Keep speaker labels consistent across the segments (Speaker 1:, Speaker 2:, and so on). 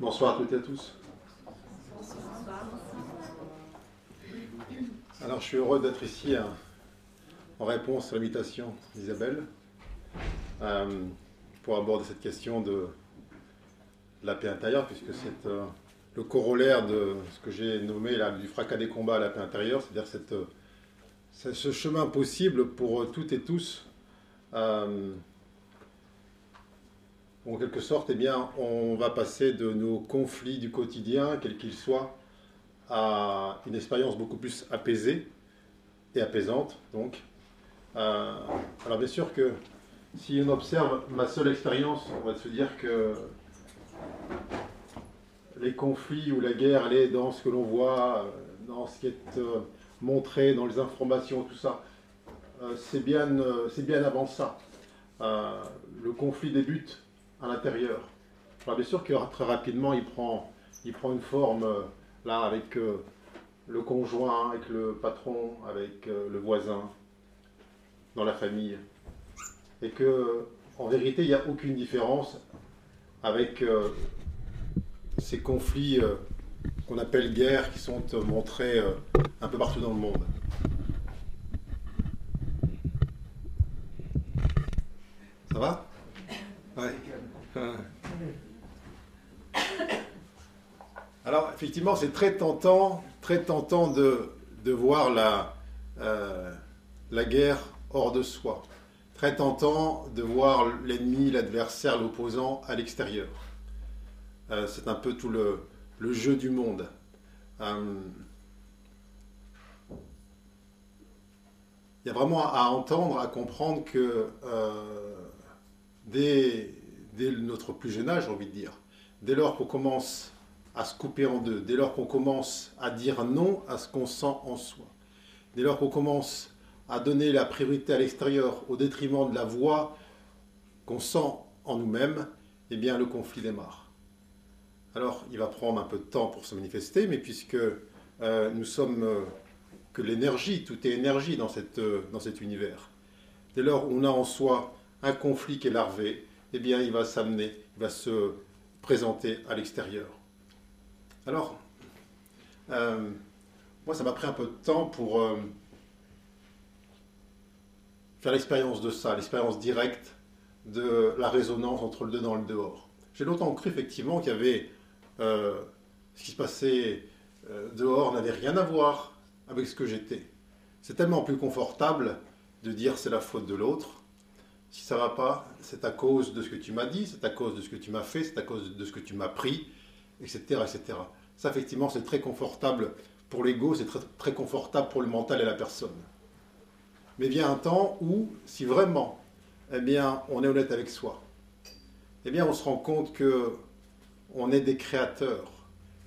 Speaker 1: Bonsoir à toutes et à tous. Alors je suis heureux d'être ici hein, en réponse à l'invitation d'Isabelle euh, pour aborder cette question de la paix intérieure, puisque c'est euh, le corollaire de ce que j'ai nommé du fracas des combats à la paix intérieure, c'est-à-dire euh, ce chemin possible pour toutes et tous en quelque sorte, eh bien, on va passer de nos conflits du quotidien, quels qu'ils soient, à une expérience beaucoup plus apaisée et apaisante. Donc, euh, alors bien sûr que si on observe ma seule expérience, on va se dire que les conflits ou la guerre, elle est dans ce que l'on voit, euh, dans ce qui est euh, montré, dans les informations, tout ça. c'est bien, c'est bien avant ça. le conflit débute à l'intérieur. Alors bien sûr que très rapidement, il prend, il prend une forme, euh, là, avec euh, le conjoint, avec le patron, avec euh, le voisin, dans la famille. Et que, en vérité, il n'y a aucune différence avec ces conflits qu'on appelle guerres qui sont montrés un peu partout dans le monde. Ça va Ouais. Alors, effectivement, c'est très tentant, très tentant de, de voir la, euh, la guerre hors de soi. Très tentant de voir l'ennemi, l'adversaire, l'opposant à l'extérieur. Euh, c'est un peu tout le, le jeu du monde. Euh, il y a vraiment à entendre, à comprendre que dès, dès notre plus jeune âge, j'ai envie de dire. Dès lors qu'on commence à se couper en deux, dès lors qu'on commence à dire non à ce qu'on sent en soi, dès lors qu'on commence à donner la priorité à l'extérieur au détriment de la voix qu'on sent en nous-mêmes, eh bien le conflit démarre. Alors il va prendre un peu de temps pour se manifester, mais puisque euh, nous sommes euh, que l'énergie, tout est énergie dans, cette, euh, dans cet univers. Dès lors où on a en soi un conflit qui est larvé, eh bien, il va s'amener, il va se présenter à l'extérieur. Alors, euh, moi, ça m'a pris un peu de temps pour euh, faire l'expérience de ça, l'expérience directe de la résonance entre le dedans et le dehors. J'ai longtemps cru effectivement qu'il y avait euh, ce qui se passait dehors n'avait rien à voir avec ce que j'étais. C'est tellement plus confortable de dire c'est la faute de l'autre si ça va pas, c'est à cause de ce que tu m'as dit, c'est à cause de ce que tu m'as fait, c'est à cause de ce que tu m'as pris, etc., etc. Ça, effectivement, c'est très confortable pour l'ego, c'est très, confortable pour le mental et la personne. Mais vient un temps où, si vraiment, eh bien, on est honnête avec soi, eh bien, on se rend compte que on est des créateurs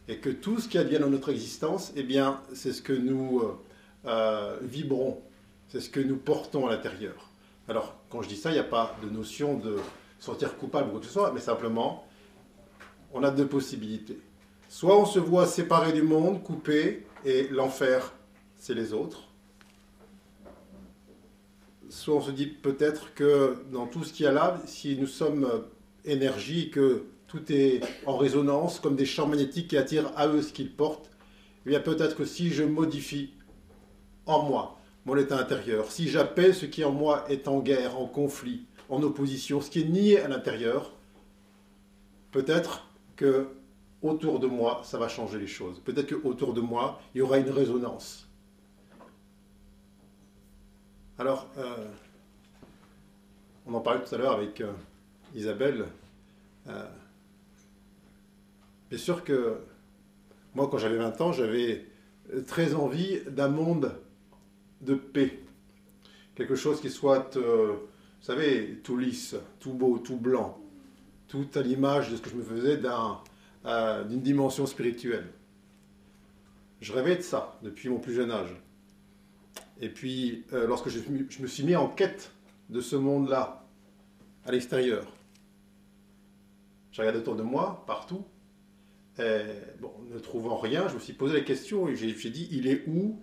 Speaker 1: et que tout ce qui advient dans notre existence, eh bien, c'est ce que nous euh, euh, vibrons, c'est ce que nous portons à l'intérieur. Alors, quand je dis ça, il n'y a pas de notion de sortir coupable ou quoi que ce soit, mais simplement, on a deux possibilités. Soit on se voit séparé du monde, coupé, et l'enfer, c'est les autres. Soit on se dit peut-être que dans tout ce qu'il y a là, si nous sommes énergie, que tout est en résonance, comme des champs magnétiques qui attirent à eux ce qu'ils portent, eh bien peut-être que si je modifie en moi mon état intérieur, si j'appelle ce qui en moi est en guerre, en conflit, en opposition, ce qui est nié à l'intérieur, peut-être que autour de moi, ça va changer les choses. Peut-être que autour de moi, il y aura une résonance. Alors, euh, on en parlait tout à l'heure avec euh, Isabelle. Euh, bien sûr que moi, quand j'avais 20 ans, j'avais très envie d'un monde de paix. Quelque chose qui soit, vous savez, tout lisse, tout beau, tout blanc, tout à l'image de ce que je me faisais euh, d'une dimension spirituelle. Je rêvais de ça depuis mon plus jeune âge. Et puis, euh, lorsque je, me suis mis en quête de ce monde-là, à l'extérieur, j'ai regardé autour de moi, partout, et, ne trouvant rien, je me suis posé la question et j'ai dit, il est où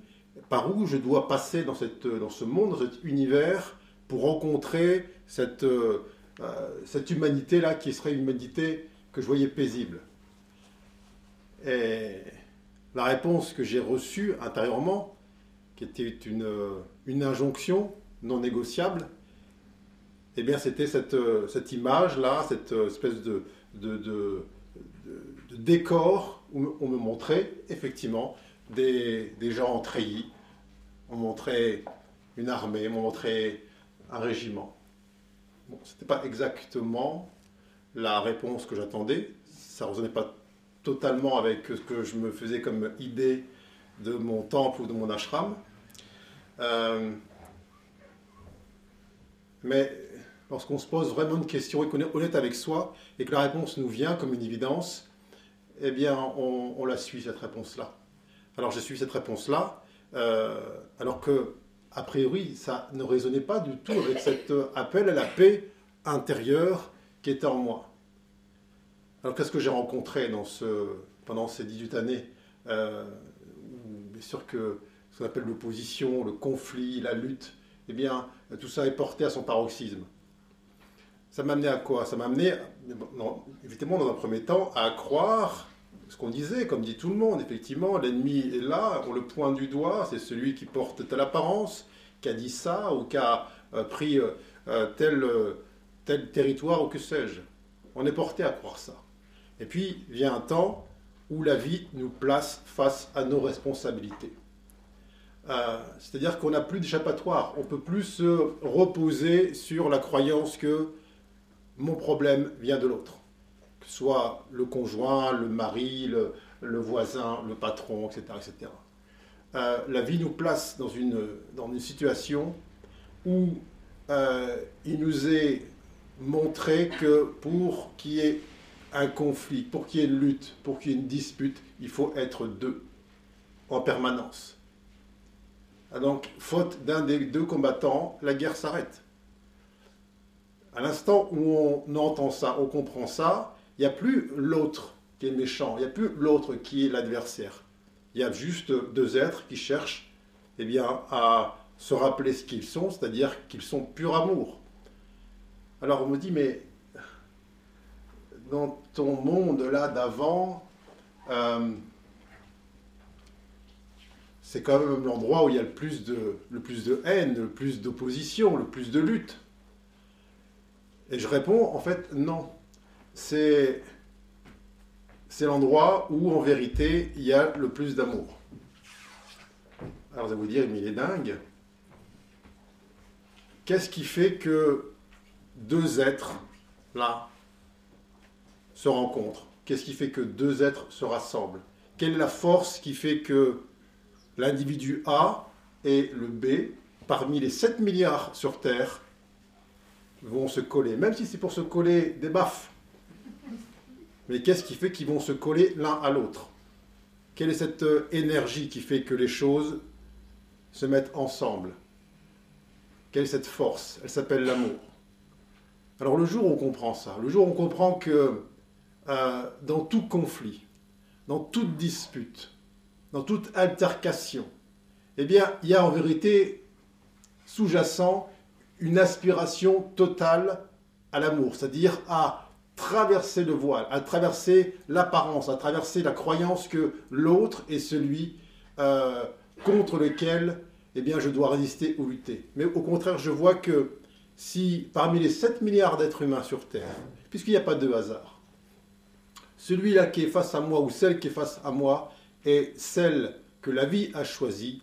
Speaker 1: par où je dois passer dans, ce monde, dans cet univers, pour rencontrer cette, euh, cette humanité-là qui serait une humanité que je voyais paisible? Et la réponse que j'ai reçue intérieurement, qui était une, injonction non négociable, eh bien c'était cette, image-là, cette espèce de, décor où on me montrait effectivement des, des gens en treillis, on montrait une armée, on montrait un régiment. Bon, ce n'était pas exactement la réponse que j'attendais, ça ne résonnait pas totalement avec ce que je me faisais comme idée de mon temple ou de mon ashram. Euh, mais lorsqu'on se pose vraiment une question et qu'on est honnête avec soi et que la réponse nous vient comme une évidence, eh bien, on, la suit, cette réponse-là. Alors, j'ai suivi cette réponse-là, euh, alors que, a priori, ça ne résonnait pas du tout avec cet appel à la paix intérieure qui était en moi. Alors, qu'est-ce que j'ai rencontré pendant ces 18 années euh, Bien sûr que ce qu'on appelle l'opposition, le conflit, la lutte, eh bien, tout ça est porté à son paroxysme. Ça m'a amené à quoi? Ça m'a amené, évidemment, dans un premier temps, à croire ce qu'on disait, comme dit tout le monde, effectivement, l'ennemi est là, on le pointe du doigt, c'est celui qui porte telle apparence, qui a dit ça, ou qui a euh, pris euh, euh, tel, tel territoire, ou que sais-je. On est porté à croire ça. Et puis vient un temps où la vie nous place face à nos responsabilités. C'est-à-dire qu'on n'a plus d'échappatoire, on peut plus se reposer sur la croyance que mon problème vient de l'autre. Que ce soit le conjoint, le mari, le, voisin, le patron, etc. etc. Euh, la vie nous place dans une, dans une situation où euh, il nous est montré que pour qu'il y ait un conflit, pour qu'il y ait une lutte, pour qu'il y ait une dispute, il faut être deux en permanence. Ah, donc, faute d'un des deux combattants, la guerre s'arrête. À l'instant où on entend ça, on comprend ça, il n'y a plus l'autre qui est méchant, il n'y a plus l'autre qui est l'adversaire. Il y a juste deux êtres qui cherchent eh bien, à se rappeler ce qu'ils sont, c'est-à-dire qu'ils sont pur amour. Alors on me dit, mais dans ton monde là d'avant, euh, c'est quand même l'endroit où il y a le plus de, le plus de haine, le plus d'opposition, le plus de lutte. Et je réponds, en fait, non. C'est, c'est l'endroit où, en vérité, il y a le plus d'amour. Alors vous allez vous dire, mais il est dingue. Qu'est-ce qui fait que deux êtres, là, se rencontrent. Qu'est-ce qui fait que deux êtres se rassemblent? Quelle est la force qui fait que l'individu A et le B, parmi les 7 milliards sur Terre, vont se coller, même si c'est pour se coller des baffes. Mais qu'est-ce qui fait qu'ils vont se coller l'un à l'autre? Quelle est cette euh, énergie qui fait que les choses se mettent ensemble? Quelle est cette force? Elle s'appelle l'amour. Alors le jour où on comprend ça, le jour où on comprend que euh, dans tout conflit, dans toute dispute, dans toute altercation, eh bien, il y a en vérité sous-jacent une aspiration totale à l'amour, c'est-à-dire à traverser le voile, à traverser l'apparence, à traverser la croyance que l'autre est celui euh, contre lequel eh bien, je dois résister ou lutter. Mais au contraire, je vois que si parmi les 7 milliards d'êtres humains sur Terre, puisqu'il n'y a pas de hasard, celui-là qui est face à moi ou celle qui est face à moi est celle que la vie a choisie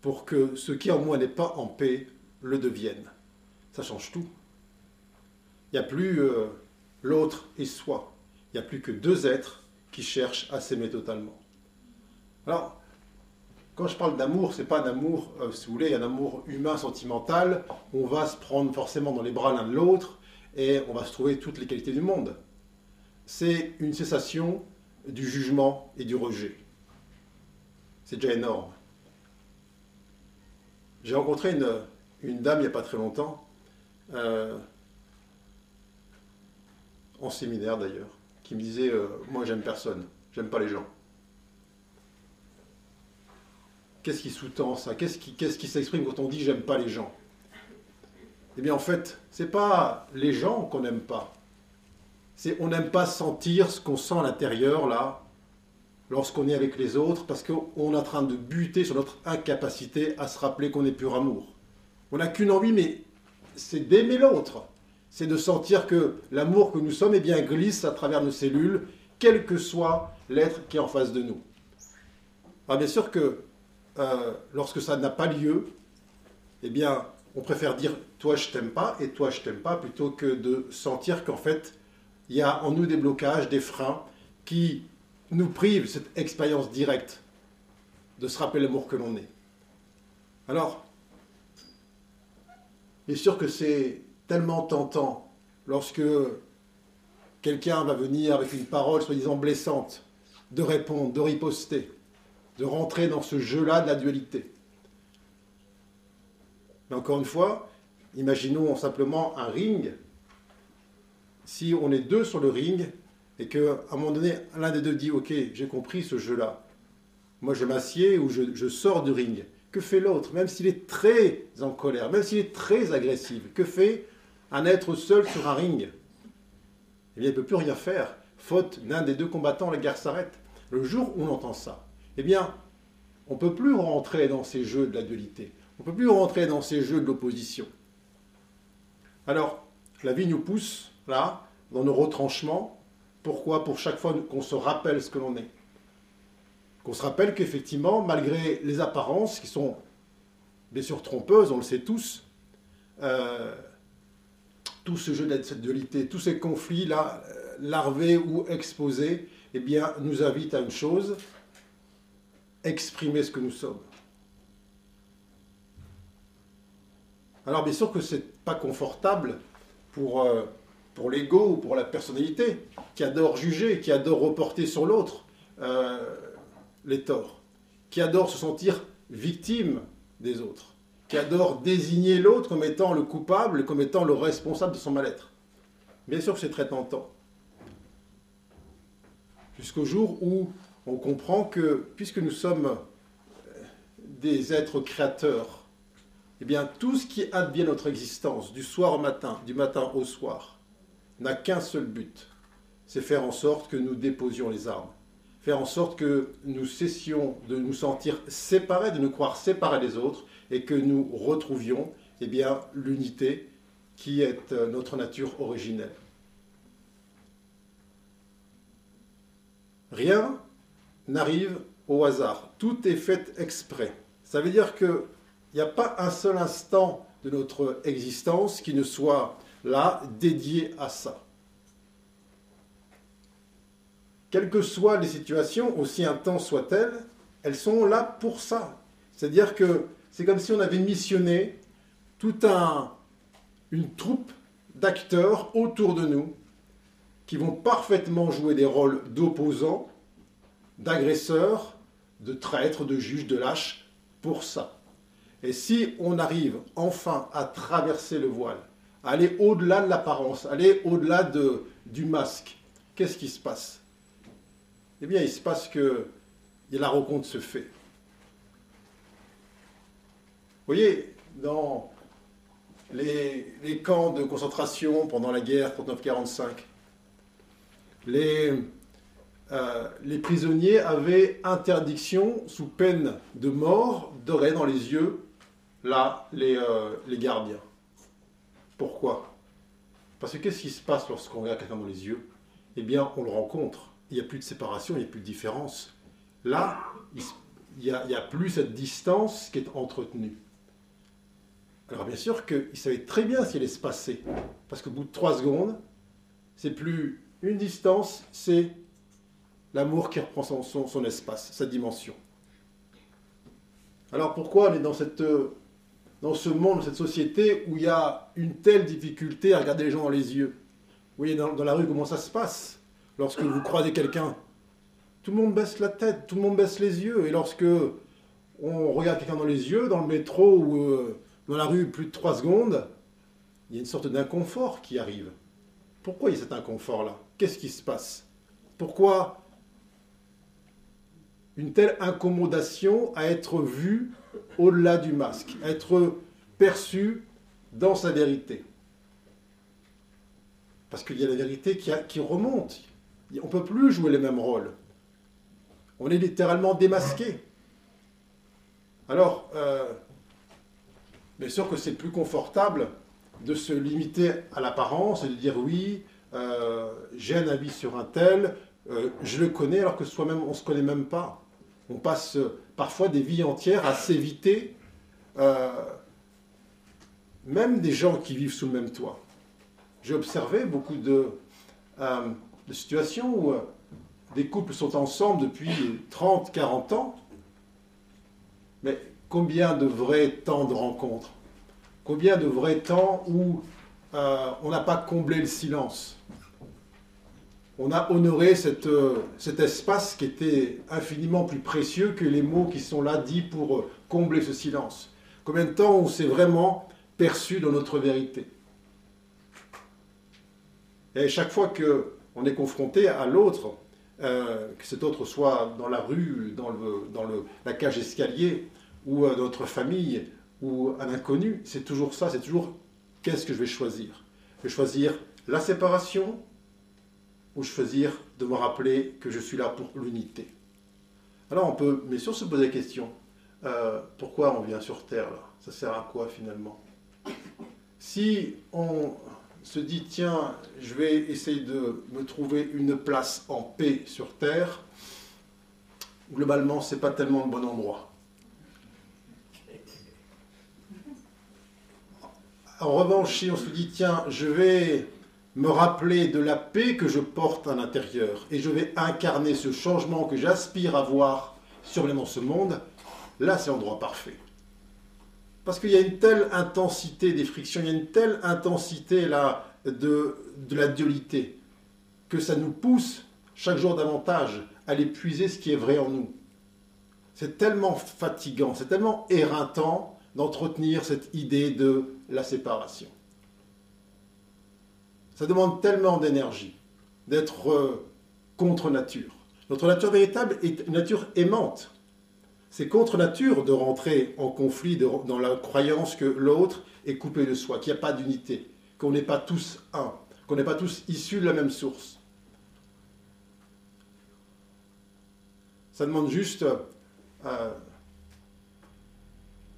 Speaker 1: pour que ce qui en moi n'est pas en paix le deviennent. Ça change tout. Il n'y a plus euh, l'autre et soi. Il n'y a plus que deux êtres qui cherchent à s'aimer totalement. Alors, quand je parle d'amour, c'est pas d'amour, euh, si vous voulez, un amour humain, sentimental. On va se prendre forcément dans les bras l'un de l'autre et on va se trouver toutes les qualités du monde. C'est une cessation du jugement et du rejet. C'est déjà énorme. J'ai rencontré une, dame il n'y a pas très longtemps, euh, en séminaire d'ailleurs, qui me disait euh, Moi j'aime personne, j'aime pas les gens. Qu'est-ce qui sous-tend ça? Qu'est-ce qui, qu'est-ce qui s'exprime quand on dit j'aime pas les gens? Eh bien en fait, c'est pas les gens qu'on n'aime pas. C'est on n'aime pas sentir ce qu'on sent à l'intérieur là lorsqu'on est avec les autres parce qu'on est en train de buter sur notre incapacité à se rappeler qu'on est pur amour. On n'a qu'une envie, mais c'est d'aimer l'autre. C'est de sentir que l'amour que nous sommes eh bien, glisse à travers nos cellules, quel que soit l'être qui est en face de nous. Alors bien sûr que euh, lorsque ça n'a pas lieu, eh bien, on préfère dire toi je t'aime pas et toi je t'aime pas plutôt que de sentir qu'en fait, il y a en nous des blocages, des freins qui nous privent cette expérience directe de se rappeler l'amour que l'on est. Alors, bien sûr que c'est tellement tentant lorsque quelqu'un va venir avec une parole soi-disant blessante, de répondre, de riposter, de rentrer dans ce jeu-là de la dualité. Mais encore une fois, imaginons simplement un ring. Si on est deux sur le ring et qu'à un moment donné, l'un des deux dit Ok, j'ai compris ce jeu-là, moi je m'assieds ou je, sors du ring, que fait l'autre? Même s'il est très en colère, même s'il est très agressif, que fait un être seul sur un ring? Eh bien, il ne peut plus rien faire. Faute d'un des deux combattants, la guerre s'arrête. Le jour où on entend ça, eh bien, on ne peut plus rentrer dans ces jeux de la dualité. On ne peut plus rentrer dans ces jeux de l'opposition. Alors, la vie nous pousse, là, dans nos retranchements. Pourquoi Pour chaque fois qu'on se rappelle ce que l'on est. Qu'on se rappelle qu'effectivement, malgré les apparences qui sont bien sûr trompeuses, on le sait tous, euh, tout ce jeu cette dualité, tous ces conflits-là, euh, larvés ou exposés, eh bien, nous invitent à une chose, exprimer ce que nous sommes. Alors bien sûr que ce n'est pas confortable pour, euh, pour l'ego ou pour la personnalité qui adore juger, qui adore reporter sur l'autre euh, les torts, qui adore se sentir victime des autres, qui adore désigner l'autre comme étant le coupable, comme étant le responsable de son mal-être. Bien sûr que c'est très tentant. Jusqu'au jour où on comprend que puisque nous sommes euh, des êtres créateurs, eh bien tout ce qui advient notre existence, du soir au matin, du matin au soir, n'a qu'un seul but, c'est faire en sorte que nous déposions les armes, faire en sorte que nous cessions de nous sentir séparés, de nous croire séparés des autres, et que nous retrouvions eh bien, l'unité qui est euh, notre nature originelle. Rien n'arrive au hasard. Tout est fait exprès. Ça veut dire qu'il n'y a pas un seul instant de notre existence qui ne soit là dédié à ça. Quelles que soient les situations, aussi intenses soient-elles, elles sont là pour ça. C'est-à-dire que c'est comme si on avait missionné toute un, une troupe d'acteurs autour de nous qui vont parfaitement jouer des rôles d'opposants d'agresseurs, de traîtres, de juges, de lâches pour ça. Et si on arrive enfin à traverser le voile, aller au-delà de l'apparence, aller au-delà de, du masque, qu'est-ce qui se passe? Eh bien, il se passe que la rencontre se fait. Vous voyez, dans les, camps de concentration pendant la guerre 39-45, les, euh, les prisonniers avaient interdiction, sous peine de mort, regarder dans les yeux, là, les, euh, les gardiens. Pourquoi? Parce que qu'est-ce qui se passe lorsqu'on regarde quelqu'un dans les yeux? Eh bien, on le rencontre. Il n'y a plus de séparation, il n'y a plus de différence. Là, il n'y a, plus cette distance qui est entretenue. Alors bien sûr qu'il savait très bien ce qui allait se passer. Parce qu'au bout de trois secondes, c'est plus une distance, c'est l'amour qui reprend son, espace, sa dimension. Alors pourquoi on est dans, cette, dans ce monde, cette société où il y a une telle difficulté à regarder les gens dans les yeux Vous voyez dans, la rue comment ça se passe lorsque vous croisez quelqu'un? Tout le monde baisse la tête, tout le monde baisse les yeux. Et lorsque on regarde quelqu'un dans les yeux, dans le métro ou euh, dans la rue plus de trois secondes, il y a une sorte d'inconfort qui arrive. Pourquoi il y a cet inconfort-là? Qu'est-ce qui se passe? Pourquoi une telle incommodation à être vue au-delà du masque, être perçue dans sa vérité. Parce qu'il y a la vérité qui, qui remonte. On ne peut plus jouer les mêmes rôles. On est littéralement démasqué. Alors, euh, bien sûr que c'est plus confortable de se limiter à l'apparence et de dire oui, euh, j'ai un avis sur un tel, euh, je le connais alors que soi-même on ne se connaît même pas. On passe parfois des vies entières à s'éviter même des gens qui vivent sous le même toit. J'ai observé beaucoup de, de situations où des couples sont ensemble depuis 30, 40 ans, mais combien de vrais temps de rencontre? Combien de vrais temps où euh, on n'a pas comblé le silence? On a honoré euh, cet espace qui était infiniment plus précieux que les mots qui sont là dits pour euh, combler ce silence. Combien de temps on s'est vraiment perçu dans notre vérité? Et chaque fois qu'on est confronté à l'autre, euh, que cet autre soit dans la rue, dans, la cage escalier, ou euh, notre famille, ou un inconnu, c'est toujours ça, c'est toujours qu'est-ce que je vais choisir? Je vais choisir la séparation, ou choisir de me rappeler que je suis là pour l'unité. Alors on peut, mais sûr, se poser la question, euh, pourquoi on vient sur Terre là? Ça sert à quoi finalement? Si on se dit tiens, je vais essayer de me trouver une place en paix sur Terre, globalement, c'est pas tellement le bon endroit. En revanche, si on se dit tiens, je vais me rappeler de la paix que je porte à l'intérieur et je vais incarner ce changement que j'aspire à voir sur dans ce monde, là c'est l'endroit parfait. Parce qu'il y a une telle intensité des frictions, il y a une telle intensité de la dualité, que ça nous pousse chaque jour davantage à l'épuiser ce qui est vrai en nous. C'est tellement fatigant, c'est tellement éreintant d'entretenir cette idée de la séparation. Ça demande tellement d'énergie, d'être euh, contre nature. Notre nature véritable est une nature aimante. C'est contre nature de rentrer en conflit dans la croyance que l'autre est coupé de soi, qu'il n'y a pas d'unité, qu'on n'est pas tous un, qu'on n'est pas tous issus de la même source. Ça demande juste euh,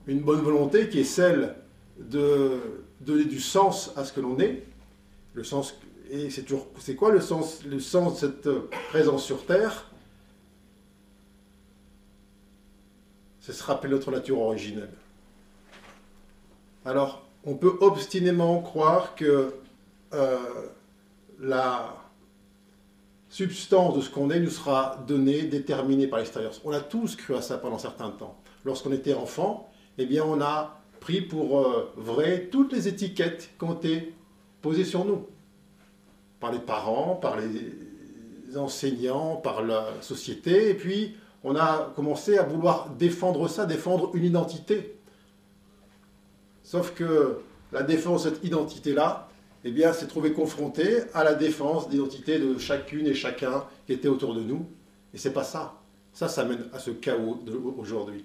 Speaker 1: une bonne volonté qui est celle de donner du sens à ce que l'on est. Le sens, et c'est toujours, c'est quoi le sens, le sens de cette présence sur Terre? C'est se rappeler notre nature originelle. Alors, on peut obstinément croire que euh, la substance de ce qu'on est nous sera donnée, déterminée par l'extérieur. On a tous cru à ça pendant certains temps. Lorsqu'on était enfant, eh bien, on a pris pour euh, vrai toutes les étiquettes qui ont été posées sur nous, par les parents, par les enseignants, par la société, et puis on a commencé à vouloir défendre ça, défendre une identité. Sauf que la défense de cette identité-là, eh bien, s'est trouvée confrontée à la défense d'identité de chacune et chacun qui était autour de nous. Et c'est pas ça. Ça, ça mène à ce chaos d'aujourd'hui.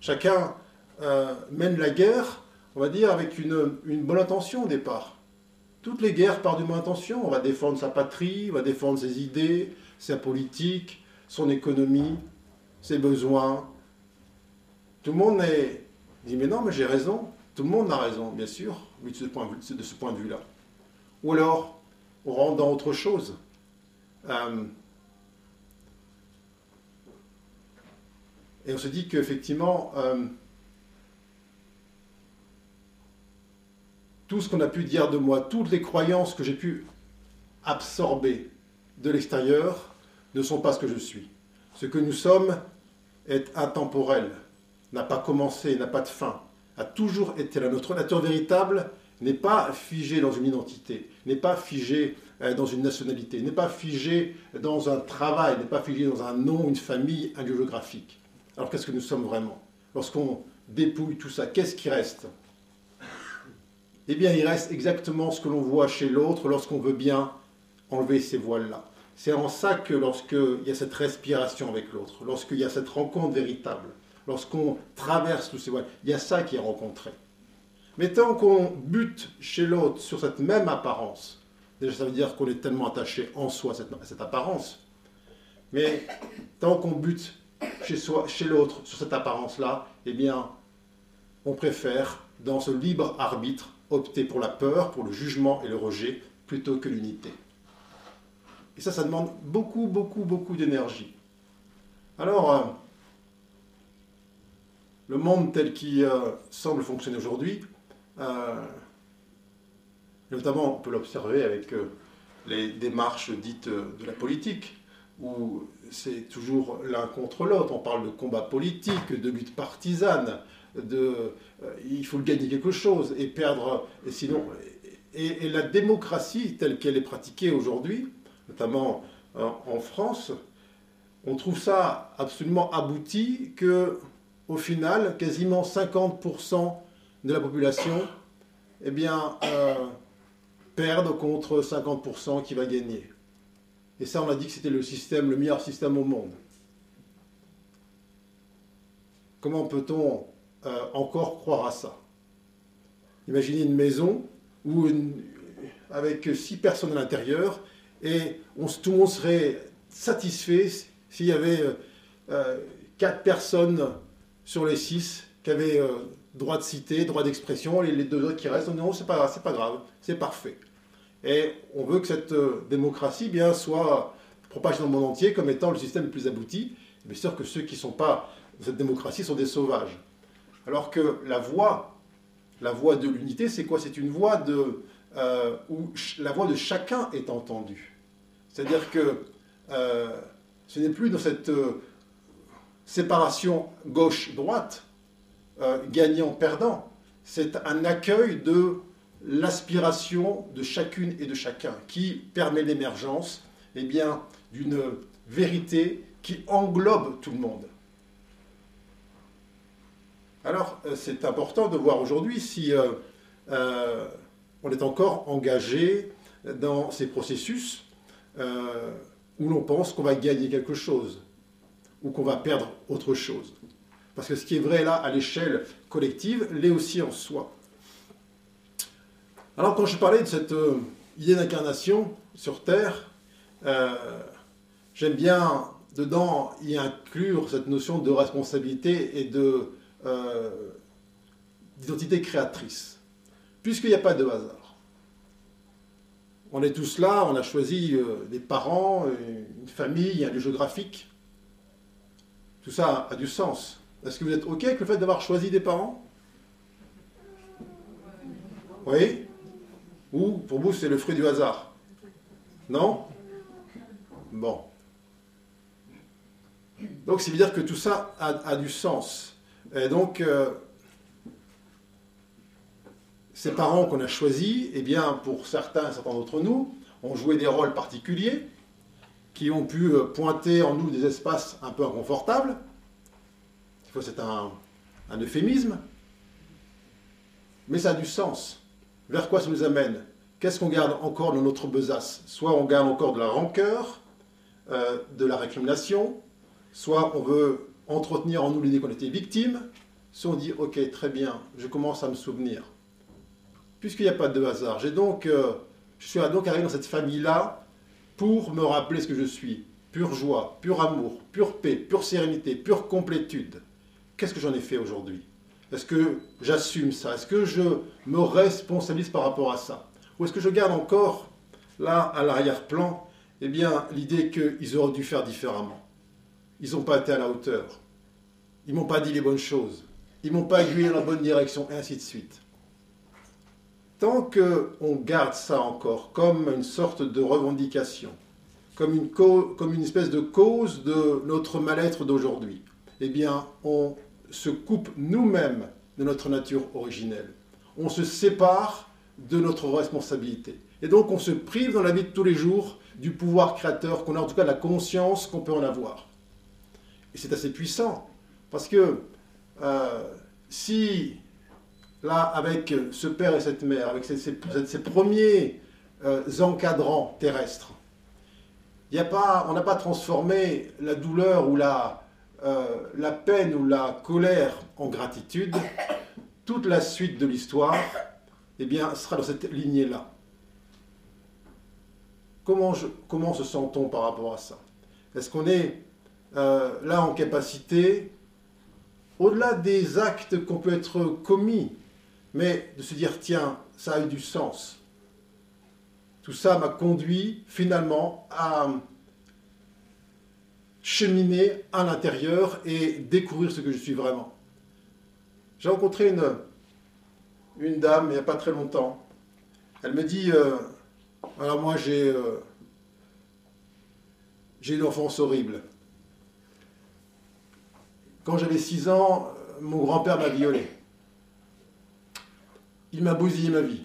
Speaker 1: Chacun euh, mène la guerre, on va dire, avec une bonne intention au départ. Toutes les guerres partent d'une bonne intention. On va défendre sa patrie, on va défendre ses idées, sa politique, son économie, ses besoins. Tout le monde est, dit mais non, mais j'ai raison. Tout le monde a raison, bien sûr, de ce point, de, vue-là. Ou alors, on rentre dans autre chose. Euh, et on se dit qu'effectivement, euh, tout ce qu'on a pu dire de moi, toutes les croyances que j'ai pu absorber de l'extérieur ne sont pas ce que je suis. Ce que nous sommes est intemporel, n'a pas commencé, n'a pas de fin, a toujours été là. Notre nature véritable n'est pas figée dans une identité, n'est pas figée euh, dans une nationalité, n'est pas figée dans un travail, n'est pas figée dans un nom, une famille, un lieu géographique. Alors qu'est-ce que nous sommes vraiment? Lorsqu'on dépouille tout ça, qu'est-ce qui reste? Eh bien, il reste exactement ce que l'on voit chez l'autre lorsqu'on veut bien enlever ces voiles-là. C'est en ça que lorsqu'il y a cette respiration avec l'autre, lorsqu'il y a cette rencontre véritable, lorsqu'on traverse tous ces voiles, il y a ça qui est rencontré. Mais tant qu'on bute chez l'autre sur cette même apparence, déjà ça veut dire qu'on est tellement attaché en soi à cette, apparence, Mais tant qu'on bute chez soi, chez l'autre, sur cette apparence-là, eh bien, on préfère, dans ce libre arbitre, opter pour la peur, pour le jugement et le rejet, plutôt que l'unité. Et ça, ça demande beaucoup, beaucoup, beaucoup d'énergie. Alors, euh, le monde tel qu'il euh, semble fonctionner aujourd'hui, euh, notamment on peut l'observer avec les démarches dites de la politique, où c'est toujours l'un contre l'autre. On parle de combat politique, de lutte partisane, de il faut gagner quelque chose et perdre, et sinon. Et, la démocratie telle qu'elle est pratiquée aujourd'hui, notamment en France, on trouve ça absolument abouti que, au final, quasiment 50% de la population eh bien, euh, perdent contre 50% qui va gagner. Et ça, on a dit que c'était le système, le meilleur système au monde. Comment peut-on euh, encore croire à ça Imaginez une maison où avec six personnes à l'intérieur et on, tout le monde serait satisfait s'il y avait euh, euh, quatre personnes sur les six qui avaient droit de citer, droit d'expression, et les deux autres qui restent, non, c'est pas, pas grave, c'est parfait. Et on veut que cette démocratie bien, soit propagée dans le monde entier comme étant le système le plus abouti. Bien sûr que ceux qui ne sont pas dans cette démocratie sont des sauvages. Alors que la voie, la de l'unité, c'est quoi? C'est une voie de, où la voix de chacun est entendue. C'est-à-dire que ce n'est plus dans cette euh, séparation gauche-droite, euh, gagnant-perdant. C'est un accueil de l'aspiration de chacune et de chacun qui permet l'émergence eh d'une vérité qui englobe tout le monde. Alors, euh, c'est important de voir aujourd'hui si on est encore engagé dans ces processus où l'on pense qu'on va gagner quelque chose ou qu'on va perdre autre chose. Parce que ce qui est vrai là à l'échelle collective l'est aussi en soi. Alors quand je parlais de cette euh, idée d'incarnation sur Terre, euh, j'aime bien dedans y inclure cette notion de responsabilité et de, euh, d'identité créatrice, puisqu'il n'y a pas de hasard on est tous là, on a choisi euh, des parents, une famille, un lieu géographique. Tout ça a, du sens. Est-ce que vous êtes OK avec le fait d'avoir choisi des parents? Oui? Ou pour vous c'est le fruit du hasard? Non? Bon. Donc ça veut dire que tout ça a, du sens. Et donc, euh, ces parents qu'on a choisis, eh bien, pour certains, certains d'entre nous, ont joué des rôles particuliers, qui ont pu euh, pointer en nous des espaces un peu inconfortables. C'est un, euphémisme. Mais ça a du sens. Vers quoi ça nous amène? Qu'est-ce qu'on garde encore dans notre besace? Soit on garde encore de la rancœur, euh, de la récrimination, soit on veut entretenir en nous l'idée qu'on était victime, soit on dit ok très bien, je commence à me souvenir puisqu'il n'y a pas de hasard. J'ai donc, euh, je suis donc arrivé dans cette famille-là pour me rappeler ce que je suis. Pure joie, pur amour, pure paix, pure sérénité, pure complétude. Qu'est-ce que j'en ai fait aujourd'hui? Est-ce que j'assume ça? Est-ce que je me responsabilise par rapport à ça? Ou est-ce que je garde encore, là, à l'arrière-plan, eh bien, l'idée qu'ils auraient dû faire différemment? Ils n'ont pas été à la hauteur. Ils m'ont pas dit les bonnes choses. Ils m'ont pas aiguillé dans la bonne direction, et ainsi de suite tant qu'on garde ça encore comme une sorte de revendication, comme une, comme une espèce de cause de notre mal-être d'aujourd'hui, eh bien, on se coupe nous-mêmes de notre nature originelle. On se sépare de notre responsabilité. Et donc, on se prive dans la vie de tous les jours du pouvoir créateur qu'on a, en tout cas la conscience qu'on peut en avoir. Et c'est assez puissant, parce que euh, si là, avec ce père et cette mère, avec ces, premiers euh, encadrants terrestres, on n'a pas transformé la douleur ou la, euh, la peine ou la colère en gratitude. Toute la suite de l'histoire eh bien, sera dans cette lignée-là. Comment se sent-on par rapport à ça? Est-ce qu'on est, euh, là en capacité, au-delà des actes qu'on peut être commis, mais de se dire, tiens, ça a eu du sens. Tout ça m'a conduit finalement à cheminer à l'intérieur et découvrir ce que je suis vraiment. J'ai rencontré une, dame il n'y a pas très longtemps. Elle me dit, euh, alors moi euh, j'ai une enfance horrible. Quand j'avais 6 ans, mon grand-père m'a violé. Il m'a bousillé ma vie.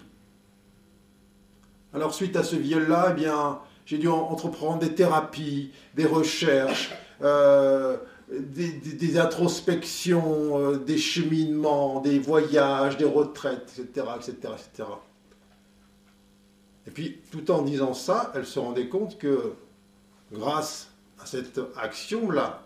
Speaker 1: Alors suite à ce viol-là, eh bien, j'ai dû entreprendre des thérapies, des recherches, euh, des, introspections, euh, des cheminements, des voyages, des retraites, etc., etc., etc. Et puis, tout en disant ça, elle se rendait compte que grâce à cette action-là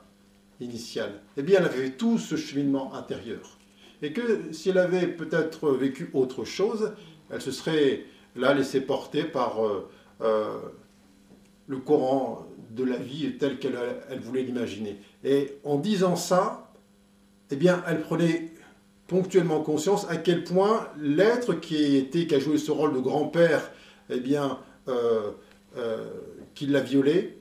Speaker 1: initiale, eh bien, elle avait tout ce cheminement intérieur. Et que si elle avait peut-être vécu autre chose, elle se serait là laissée porter par euh, euh, le courant de la vie telle qu'elle elle voulait l'imaginer. Et en disant ça, eh bien, elle prenait ponctuellement conscience à quel point l'être qui, était, qui a joué ce rôle de grand-père, eh bien, euh, qui l'a violé,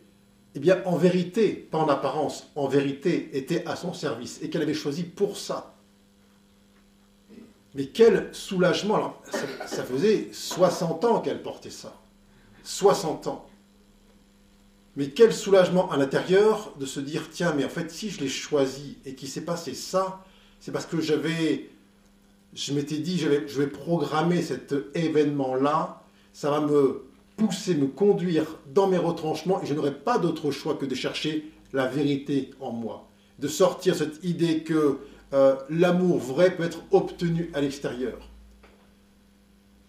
Speaker 1: eh bien, en vérité, pas en apparence, en vérité, était à son service et qu'elle avait choisi pour ça. Mais quel soulagement ça, faisait 60 ans qu'elle portait ça. 60 ans. Mais quel soulagement à l'intérieur de se dire tiens, mais en fait, si je l'ai choisi et qu'il s'est passé ça, c'est parce que j'avais. Je m'étais dit, je vais programmer cet événement-là, ça va me pousser, me conduire dans mes retranchements et je n'aurai pas d'autre choix que de chercher la vérité en moi. De sortir cette idée que euh, l'amour vrai peut être obtenu à l'extérieur.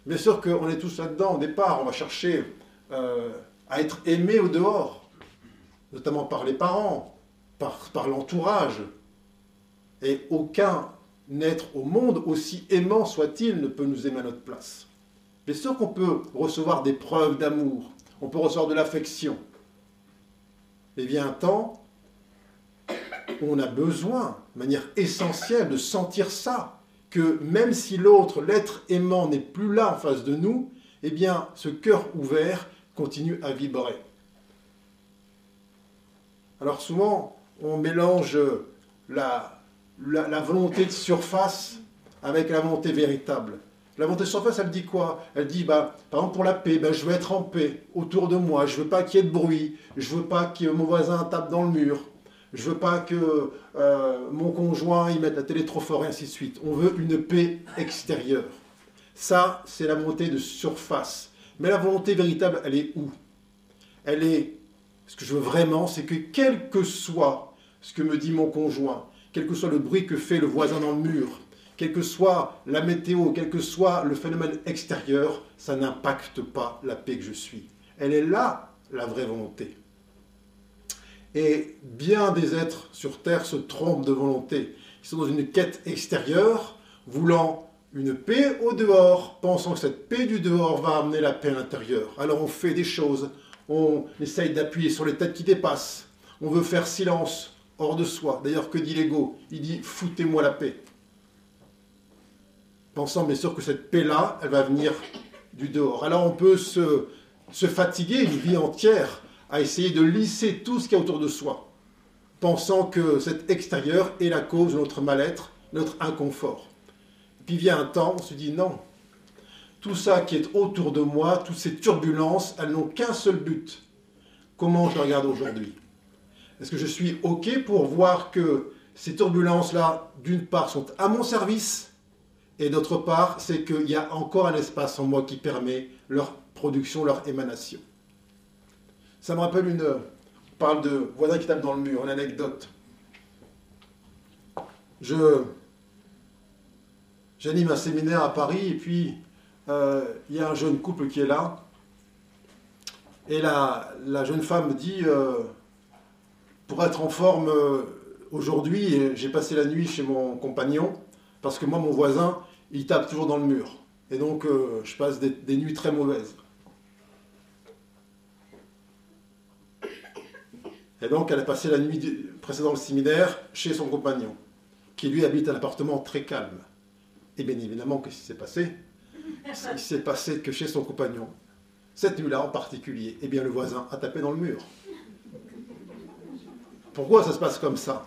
Speaker 1: Bien sûr qu'on est tous là-dedans au départ, on va chercher euh, à être aimé au dehors, notamment par les parents, par, par l'entourage. Et aucun être au monde, aussi aimant soit-il, ne peut nous aimer à notre place. Bien sûr qu'on peut recevoir des preuves d'amour, on peut recevoir de l'affection. Mais vient un temps où on a besoin, de manière essentielle, de sentir ça, que même si l'autre, l'être aimant, n'est plus là en face de nous, eh bien, ce cœur ouvert continue à vibrer. Alors souvent, on mélange la, la, la volonté de surface avec la volonté véritable. La volonté de surface, elle dit quoi? Elle dit, bah, par exemple, pour la paix, bah, je veux être en paix autour de moi, je veux pas qu'il y ait de bruit, je veux pas que mon voisin tape dans le mur, je veux pas que euh, mon conjoint y mette la télé trop fort et ainsi de suite. On veut une paix extérieure. Ça, c'est la volonté de surface. Mais la volonté véritable, elle est où? Elle est, ce que je veux vraiment, c'est que quel que soit ce que me dit mon conjoint, quel que soit le bruit que fait le voisin dans le mur, quelle que soit la météo, quel que soit le phénomène extérieur, ça n'impacte pas la paix que je suis. Elle est là, la vraie volonté. Et bien des êtres sur Terre se trompent de volonté. Ils sont dans une quête extérieure, voulant une paix au dehors, pensant que cette paix du dehors va amener la paix à l'intérieur. Alors on fait des choses, on essaye d'appuyer sur les têtes qui dépassent, on veut faire silence hors de soi. D'ailleurs, que dit l'ego? Il dit foutez-moi la paix pensant bien sûr que cette paix-là, elle va venir du dehors. Alors on peut se, se fatiguer une vie entière à essayer de lisser tout ce qu'il y a autour de soi, pensant que cet extérieur est la cause de notre mal-être, notre inconfort. Puis vient un temps, on se dit non, tout ça qui est autour de moi, toutes ces turbulences, elles n'ont qu'un seul but. Comment je regarde aujourd'hui? Est-ce que je suis OK pour voir que ces turbulences-là, d'une part, sont à mon service et d'autre part, c'est qu'il y a encore un espace en moi qui permet leur production, leur émanation. Ça me rappelle une. On parle de voisin qui tape dans le mur, une anecdote. Je. J'anime un séminaire à Paris et puis euh, il y a un jeune couple qui est là. Et la, la jeune femme me dit euh, Pour être en forme euh, aujourd'hui, j'ai passé la nuit chez mon compagnon parce que moi, mon voisin, il tape toujours dans le mur. Et donc, euh, je passe des, nuits très mauvaises. Et donc, elle a passé la nuit précédant le séminaire chez son compagnon, qui lui habite un appartement très calme. Et bien évidemment, qu'est-ce qui s'est passé? Il s'est passé que chez son compagnon, cette nuit-là en particulier, eh bien, le voisin a tapé dans le mur. Pourquoi ça se passe comme ça?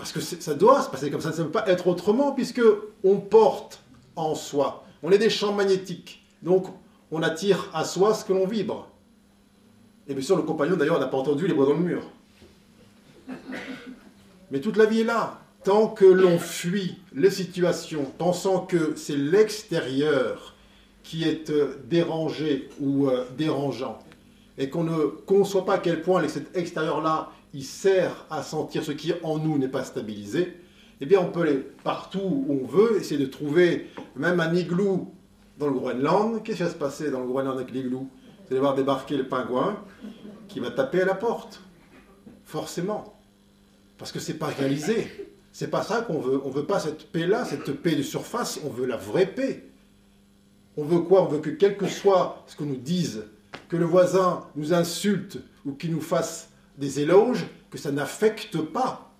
Speaker 1: Parce que ça doit se passer comme ça, ça ne peut pas être autrement, puisque on porte en soi. On est des champs magnétiques. Donc, on attire à soi ce que l'on vibre. Et bien sûr, le compagnon, d'ailleurs, n'a pas entendu les bois dans le mur. Mais toute la vie est là. Tant que l'on fuit les situations, pensant que c'est l'extérieur qui est euh, dérangé ou euh, dérangeant, et qu'on ne conçoit pas à quel point cet extérieur-là, il sert à sentir ce qui en nous n'est pas stabilisé, eh bien on peut aller partout où on veut, essayer de trouver même un igloo dans le Groenland. Qu'est-ce qui va se passer dans le Groenland avec l'igloo? Vous allez voir débarquer le pingouin qui va taper à la porte. Forcément. Parce que c'est pas réalisé. C'est pas ça qu'on veut. On veut pas cette paix-là, cette paix de surface, on veut la vraie paix. On veut quoi? On veut que quel que soit ce qu'on nous dise, que le voisin nous insulte ou qu'il nous fasse des éloges, que ça n'affecte pas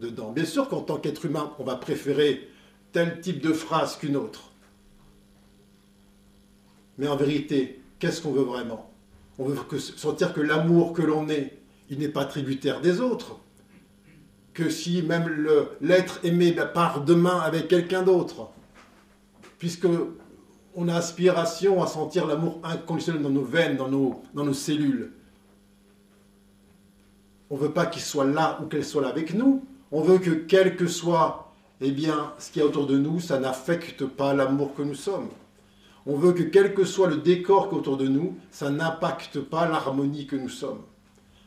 Speaker 1: dedans. Bien sûr qu'en tant qu'être humain, on va préférer tel type de phrase qu'une autre. Mais en vérité, qu'est-ce qu'on veut vraiment? On veut sentir que l'amour que l'on est, il n'est pas tributaire des autres. Que si même l'être aimé ben, part demain avec quelqu'un d'autre, puisque on a aspiration à sentir l'amour inconditionnel dans nos veines, dans nos, dans nos cellules. On ne veut pas qu'il soit là ou qu'elle soit là avec nous. On veut que quel que soit eh bien, ce qui est autour de nous, ça n'affecte pas l'amour que nous sommes. On veut que quel que soit le décor qui est autour de nous, ça n'impacte pas l'harmonie que nous sommes.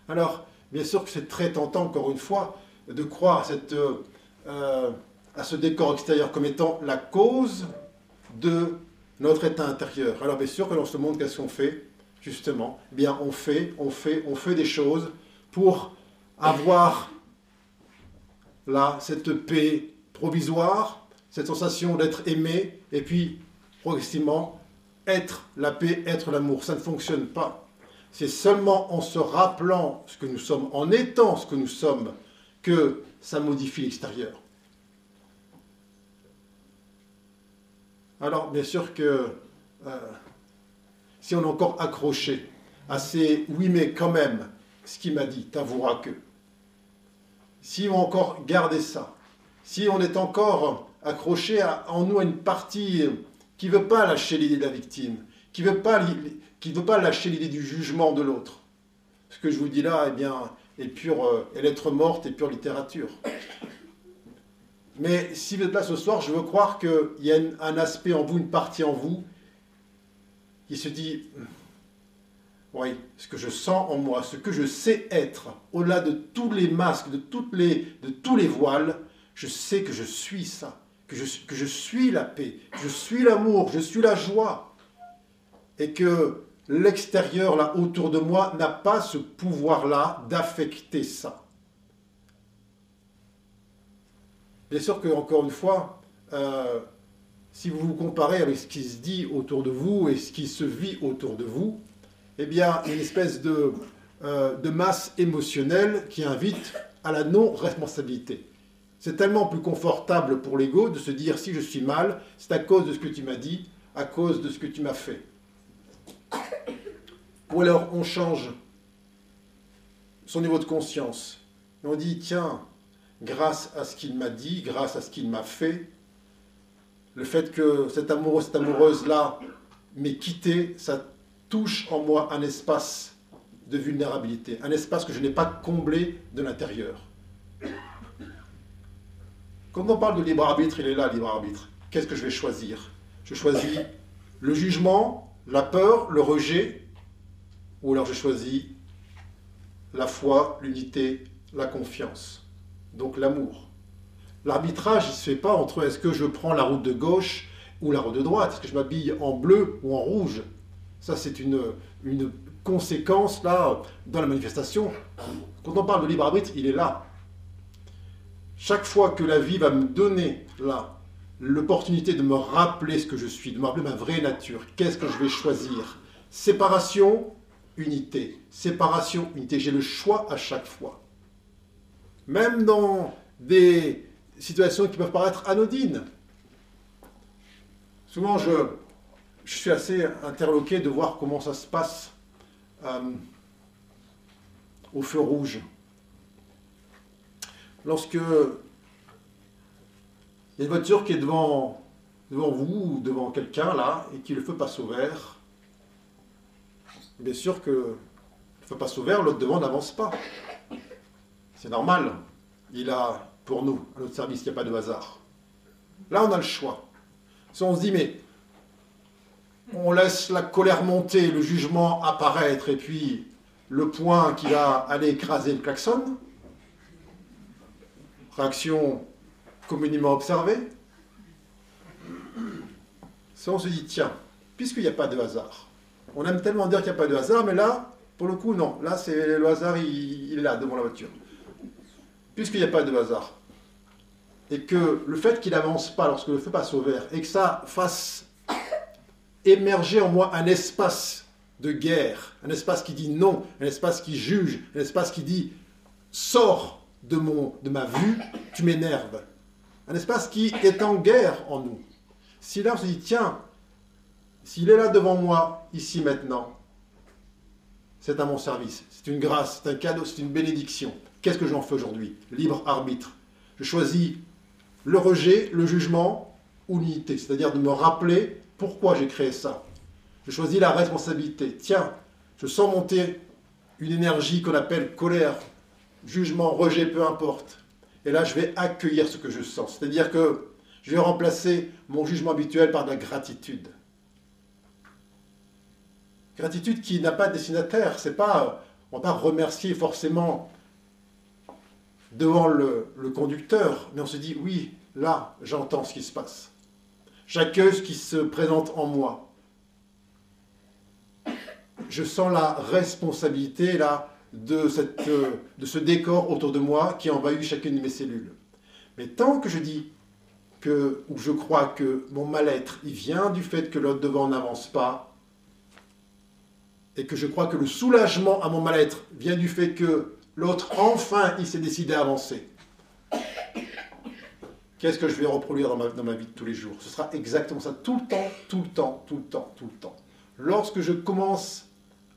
Speaker 1: Alors, bien sûr que c'est très tentant, encore une fois, de croire à, cette, euh, à ce décor extérieur comme étant la cause de notre état intérieur. Alors, bien sûr que dans ce monde, qu'est-ce qu'on fait Justement, eh bien, on fait, on fait, on fait des choses pour avoir là cette paix provisoire, cette sensation d'être aimé, et puis progressivement, être la paix, être l'amour. Ça ne fonctionne pas. C'est seulement en se rappelant ce que nous sommes, en étant ce que nous sommes, que ça modifie l'extérieur. Alors, bien sûr que euh, si on est encore accroché à ces oui, mais quand même, ce qu'il m'a dit, t'avoueras que. Si on encore gardé ça, si on est encore accroché en nous à une partie qui ne veut pas lâcher l'idée de la victime, qui ne veut, pas, veut pas lâcher l'idée du jugement de l'autre. Ce que je vous dis là, eh bien, est pure, euh, est lettre morte et pure littérature. Mais si vous êtes là ce soir, je veux croire qu'il y a un aspect en vous, une partie en vous, qui se dit, oui, ce que je sens en moi, ce que je sais être, au-delà de tous les masques, de, tous les voiles, je sais que je suis ça que je, suis la paix, que je suis l'amour, je suis la joie, et que l'extérieur, là, autour de moi, n'a pas ce pouvoir-là d'affecter ça. Bien sûr que, encore une fois, euh, si vous vous comparez avec ce qui se dit autour de vous et ce qui se vit autour de vous, eh bien, une espèce de, euh, de masse émotionnelle qui invite à la non-responsabilité. C'est tellement plus confortable pour l'ego de se dire si je suis mal, c'est à cause de ce que tu m'as dit, à cause de ce que tu m'as fait. Ou alors on change son niveau de conscience. Et on dit tiens, grâce à ce qu'il m'a dit, grâce à ce qu'il m'a fait, le fait que cet amoureux, cette amoureuse-là m'ait quitté, ça touche en moi un espace de vulnérabilité, un espace que je n'ai pas comblé de l'intérieur. Quand on parle de libre arbitre, il est là, libre arbitre. Qu'est-ce que je vais choisir? Je choisis le jugement, la peur, le rejet, ou alors je choisis la foi, l'unité, la confiance. Donc l'amour. L'arbitrage, il ne se fait pas entre est-ce que je prends la route de gauche ou la route de droite, est-ce que je m'habille en bleu ou en rouge? Ça, c'est une, une conséquence, là, dans la manifestation. Quand on parle de libre arbitre, il est là. Chaque fois que la vie va me donner là l'opportunité de me rappeler ce que je suis, de me rappeler ma vraie nature, qu'est-ce que je vais choisir Séparation unité. Séparation, unité. J'ai le choix à chaque fois. Même dans des situations qui peuvent paraître anodines. Souvent, je, je suis assez interloqué de voir comment ça se passe euh, au feu rouge. Lorsque il y a une voiture qui est devant, vous ou devant quelqu'un là et qui le feu passe au vert, bien sûr que le feu passe au vert, l'autre devant n'avance pas. C'est normal. Il a pour nous, à notre service, il n'y a pas de hasard. Là, on a le choix. Si on se dit, mais on laisse la colère monter, le jugement apparaître, et puis le point qui va aller écraser le klaxon, réaction communément observée, si on se dit, tiens, puisqu'il n'y a pas de hasard, on aime tellement dire qu'il n'y a pas de hasard, mais là, pour le coup, non. Là, c'est le hasard, il, il est là, devant la voiture. Puisqu'il n'y a pas de hasard, et que le fait qu'il n'avance pas lorsque le feu passe au vert, et que ça fasse émerger en moi un espace de guerre, un espace qui dit non, un espace qui juge, un espace qui dit sors de, mon, de ma vue, tu m'énerves. Un espace qui est en guerre en nous. Si là on se dit, tiens, s'il est là devant moi, ici maintenant, c'est à mon service, c'est une grâce, c'est un cadeau, c'est une bénédiction. Qu'est-ce que j'en fais aujourd'hui? Libre arbitre. Je choisis le rejet, le jugement ou l'unité, c'est-à-dire de me rappeler pourquoi j'ai créé ça? Je choisis la responsabilité. Tiens, je sens monter une énergie qu'on appelle colère, jugement, rejet, peu importe. Et là, je vais accueillir ce que je sens. C'est-à-dire que je vais remplacer mon jugement habituel par de la gratitude. Gratitude qui n'a pas de destinataire. C'est pas, on va pas remercier forcément devant le, conducteur, mais on se dit, oui, là, j'entends ce qui se passe. J'accueille ce qui se présente en moi. Je sens la responsabilité là de, cette, de ce décor autour de moi qui envahit chacune de mes cellules. Mais tant que je dis que, ou je crois que mon mal-être, il vient du fait que l'autre devant n'avance pas, et que je crois que le soulagement à mon mal-être vient du fait que L'autre, enfin, il s'est décidé à avancer. Qu'est-ce que je vais reproduire dans ma, dans ma, vie de tous les jours? Ce sera exactement ça, tout le temps, tout le temps, tout le temps, tout le temps. Lorsque je commence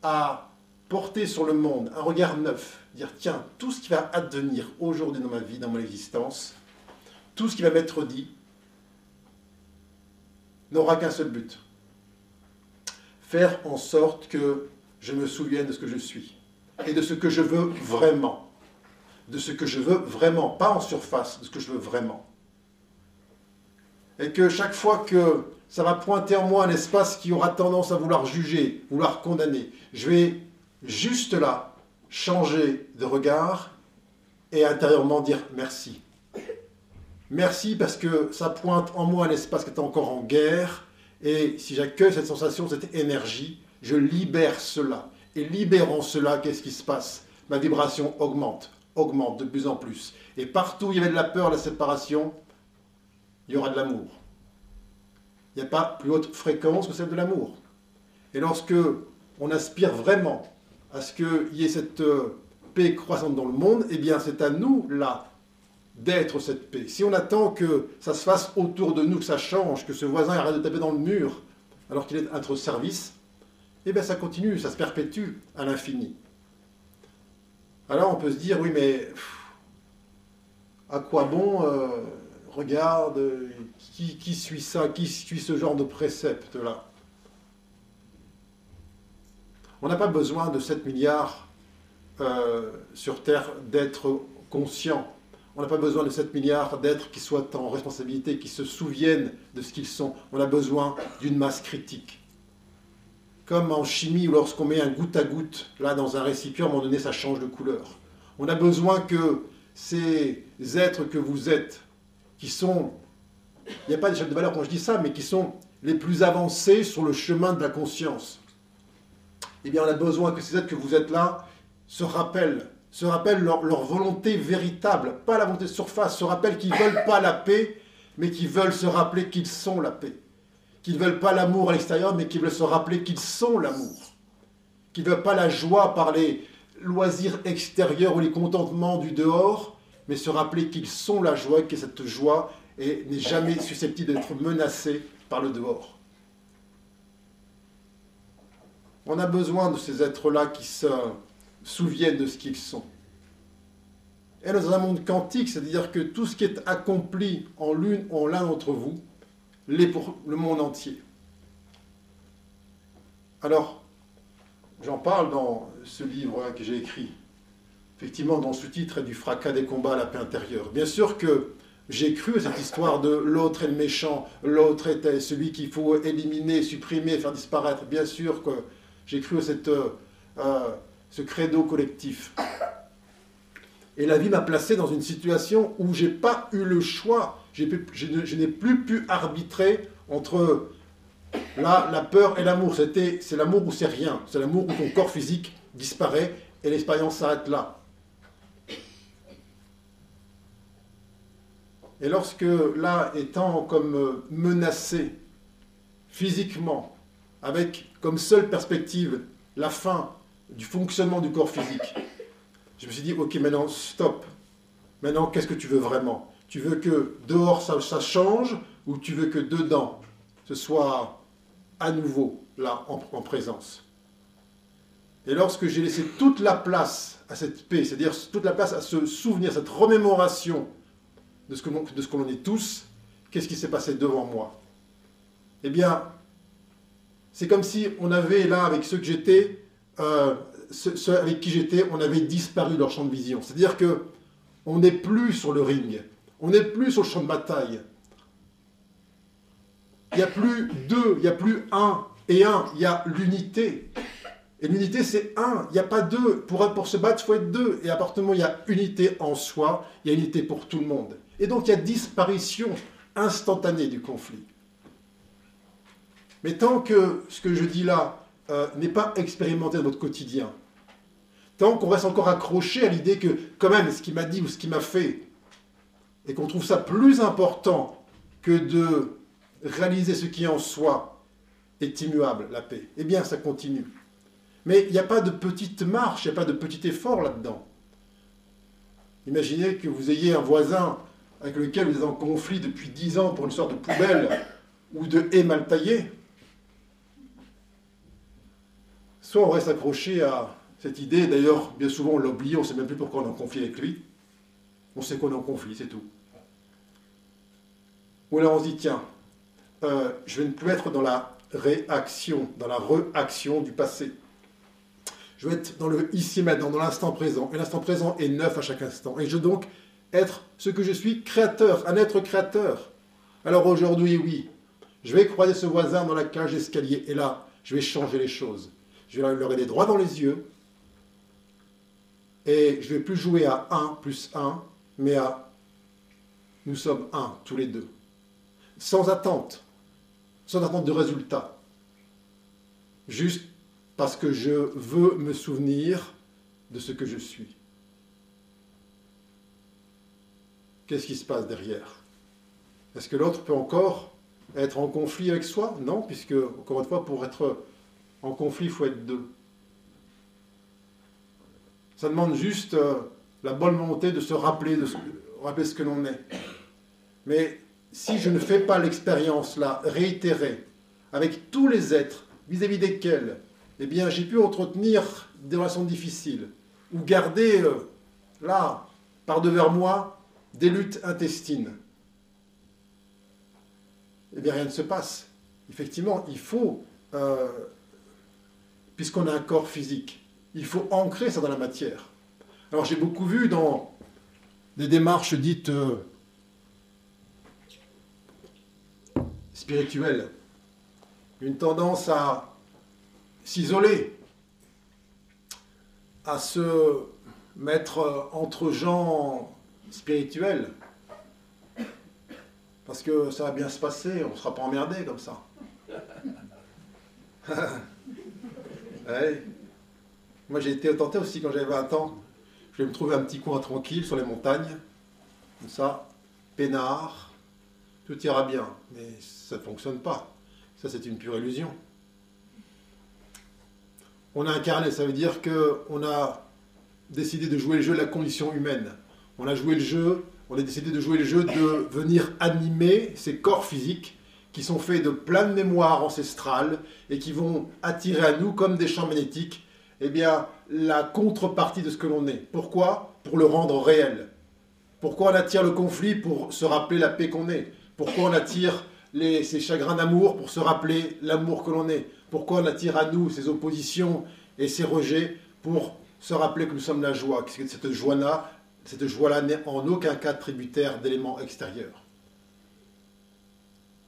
Speaker 1: à porter sur le monde un regard neuf, dire tiens, tout ce qui va advenir aujourd'hui dans ma vie, dans mon existence, tout ce qui va m'être dit, n'aura qu'un seul but. Faire en sorte que je me souvienne de ce que je suis et de ce que je veux vraiment. De ce que je veux vraiment, pas en surface, de ce que je veux vraiment. Et que chaque fois que ça va pointer en moi un espace qui aura tendance à vouloir juger, vouloir condamner, je vais juste là changer de regard et intérieurement dire merci. Merci parce que ça pointe en moi un espace qui est encore en guerre et si j'accueille cette sensation, cette énergie, je libère cela. Et libérant cela, qu'est-ce qui se passe? Ma vibration augmente, augmente de plus en plus. Et partout où il y avait de la peur, la séparation, il y aura de l'amour. Il n'y a pas plus haute fréquence que celle de l'amour. Et lorsque on aspire vraiment à ce qu'il y ait cette euh, paix croissante dans le monde, eh bien c'est à nous, là, d'être cette paix. Si on attend que ça se fasse autour de nous, que ça change, que ce voisin arrête de taper dans le mur alors qu'il est à notre service, eh bien ça continue, ça se perpétue à l'infini. Alors on peut se dire, oui, mais à quoi bon euh, Regarde, qui, suit ça Qui suit ce genre de précepte-là? On n'a pas besoin de 7 milliards euh, sur Terre d'être conscients. On n'a pas besoin de 7 milliards d'êtres qui soient en responsabilité, qui se souviennent de ce qu'ils sont. On a besoin d'une masse critique comme en chimie où lorsqu'on met un goutte à goutte là dans un récipient, à un moment donné, ça change de couleur. On a besoin que ces êtres que vous êtes, qui sont, il n'y a pas d'échelle de valeur quand je dis ça, mais qui sont les plus avancés sur le chemin de la conscience, eh bien on a besoin que ces êtres que vous êtes là se rappellent, se rappellent leur, volonté véritable, pas la volonté de surface, se rappellent qu'ils ne veulent pas la paix, mais qu'ils veulent se rappeler qu'ils sont la paix qu'ils ne veulent pas l'amour à l'extérieur, mais qu'ils veulent se rappeler qu'ils sont l'amour. qui ne veut pas la joie par les loisirs extérieurs ou les contentements du dehors, mais se rappeler qu'ils sont la joie, que cette joie n'est jamais susceptible d'être menacée par le dehors. On a besoin de ces êtres-là qui se souviennent de ce qu'ils sont. Et dans un monde quantique, c'est-à-dire que tout ce qui est accompli en l'une, en l'un d'entre vous, l'est pour le monde entier. Alors, j'en parle dans ce livre que j'ai écrit. Effectivement, dans ce titre du fracas des combats à la paix intérieure. Bien sûr que j'ai cru à cette histoire de l'autre est le méchant, l'autre est celui qu'il faut éliminer, supprimer, faire disparaître. Bien sûr que j'ai cru à cette, euh, ce credo collectif. Et la vie m'a placé dans une situation où j'ai pas eu le choix. je, n'ai plus pu arbitrer entre la, la peur et l'amour. C'est l'amour ou c'est rien. C'est l'amour où ton corps physique disparaît et l'expérience s'arrête là. Et lorsque là, étant comme menacé physiquement, avec comme seule perspective la fin du fonctionnement du corps physique, je me suis dit, ok, maintenant, stop. Maintenant, qu'est-ce que tu veux vraiment? Tu veux que dehors, ça, ça, change ou tu veux que dedans, ce soit à nouveau là, en, en présence? Et lorsque j'ai laissé toute la place à cette paix, c'est-à-dire toute la place à ce souvenir, cette remémoration de ce que, l'on est tous, qu'est-ce qui s'est passé devant moi? Eh bien, c'est comme si on avait là, avec ceux que j'étais, euh, ceux, avec qui j'étais, on avait disparu de leur champ de vision. C'est-à-dire que on n'est plus sur le ring, on n'est plus sur le champ de bataille. Il n'y a plus deux, il n'y a plus un et un, il y a l'unité. Et l'unité, c'est un, il n'y a pas deux. Pour, pour se battre, il faut être deux. Et à il y a unité en soi, il y a unité pour tout le monde. Et donc il y a disparition instantanée du conflit. Mais tant que ce que je dis là euh, n'est pas expérimenté dans notre quotidien, tant qu'on reste encore accroché à l'idée que quand même ce qu'il m'a dit ou ce qu'il m'a fait, et qu'on trouve ça plus important que de réaliser ce qui en soi est immuable, la paix, eh bien ça continue. Mais il n'y a pas de petite marche, il n'y a pas de petit effort là-dedans. Imaginez que vous ayez un voisin avec lequel vous êtes en conflit depuis dix ans pour une sorte de poubelle ou de haie mal taillée, soit on reste accroché à cette idée, d'ailleurs, bien souvent on l'oublie, on ne sait même plus pourquoi on est en conflit avec lui. On sait qu'on est en conflit, c'est tout. Ou alors on se dit, tiens, euh, je vais ne plus être dans la réaction, dans la réaction du passé. Je vais être dans le ici maintenant, dans l'instant présent. Et l'instant présent est neuf à chaque instant. Et je donc être ce que je suis, créateur, un être créateur. Alors aujourd'hui, oui, je vais croiser ce voisin dans la cage d'escalier et là, je vais changer les choses. Je vais leur aider droit dans les yeux et je ne vais plus jouer à 1 plus 1, mais à nous sommes un, tous les deux. Sans attente, sans attente de résultat. Juste parce que je veux me souvenir de ce que je suis. Qu'est-ce qui se passe derrière? Est-ce que l'autre peut encore être en conflit avec soi? Non, puisque, encore une fois, pour être en conflit, il faut être deux. Ça demande juste euh, la bonne volonté de se rappeler, de rappeler ce que l'on est. Mais si je ne fais pas l'expérience là, réitérée, avec tous les êtres vis-à-vis desquels, eh bien, j'ai pu entretenir des relations difficiles, ou garder euh, là, par devers moi, des luttes intestines, eh bien rien ne se passe. Effectivement, il faut, euh, puisqu'on a un corps physique, il faut ancrer ça dans la matière. Alors j'ai beaucoup vu dans des démarches dites euh, spirituelles une tendance à s'isoler, à se mettre entre gens spirituel. Parce que ça va bien se passer, on ne sera pas emmerdé comme ça. Moi j'ai été tenté aussi quand j'avais 20 ans. Je vais me trouver un petit coin tranquille sur les montagnes, comme ça, peinard, tout ira bien. Mais ça ne fonctionne pas. Ça c'est une pure illusion. on a incarné, ça veut dire qu'on a décidé de jouer le jeu de la condition humaine. On a joué le jeu, on a décidé de jouer le jeu de venir animer ces corps physiques qui sont faits de plein de mémoires ancestrales et qui vont attirer à nous comme des champs magnétiques eh bien, la contrepartie de ce que l'on est. Pourquoi? Pour le rendre réel. Pourquoi on attire le conflit Pour se rappeler la paix qu'on est? Pourquoi on attire ces chagrins d'amour Pour se rappeler l'amour que l'on est? Pourquoi on attire à nous ces oppositions et ces rejets Pour se rappeler que nous sommes la joie, que cette joie-là, cette joie-là n'est en aucun cas tributaire d'éléments extérieurs.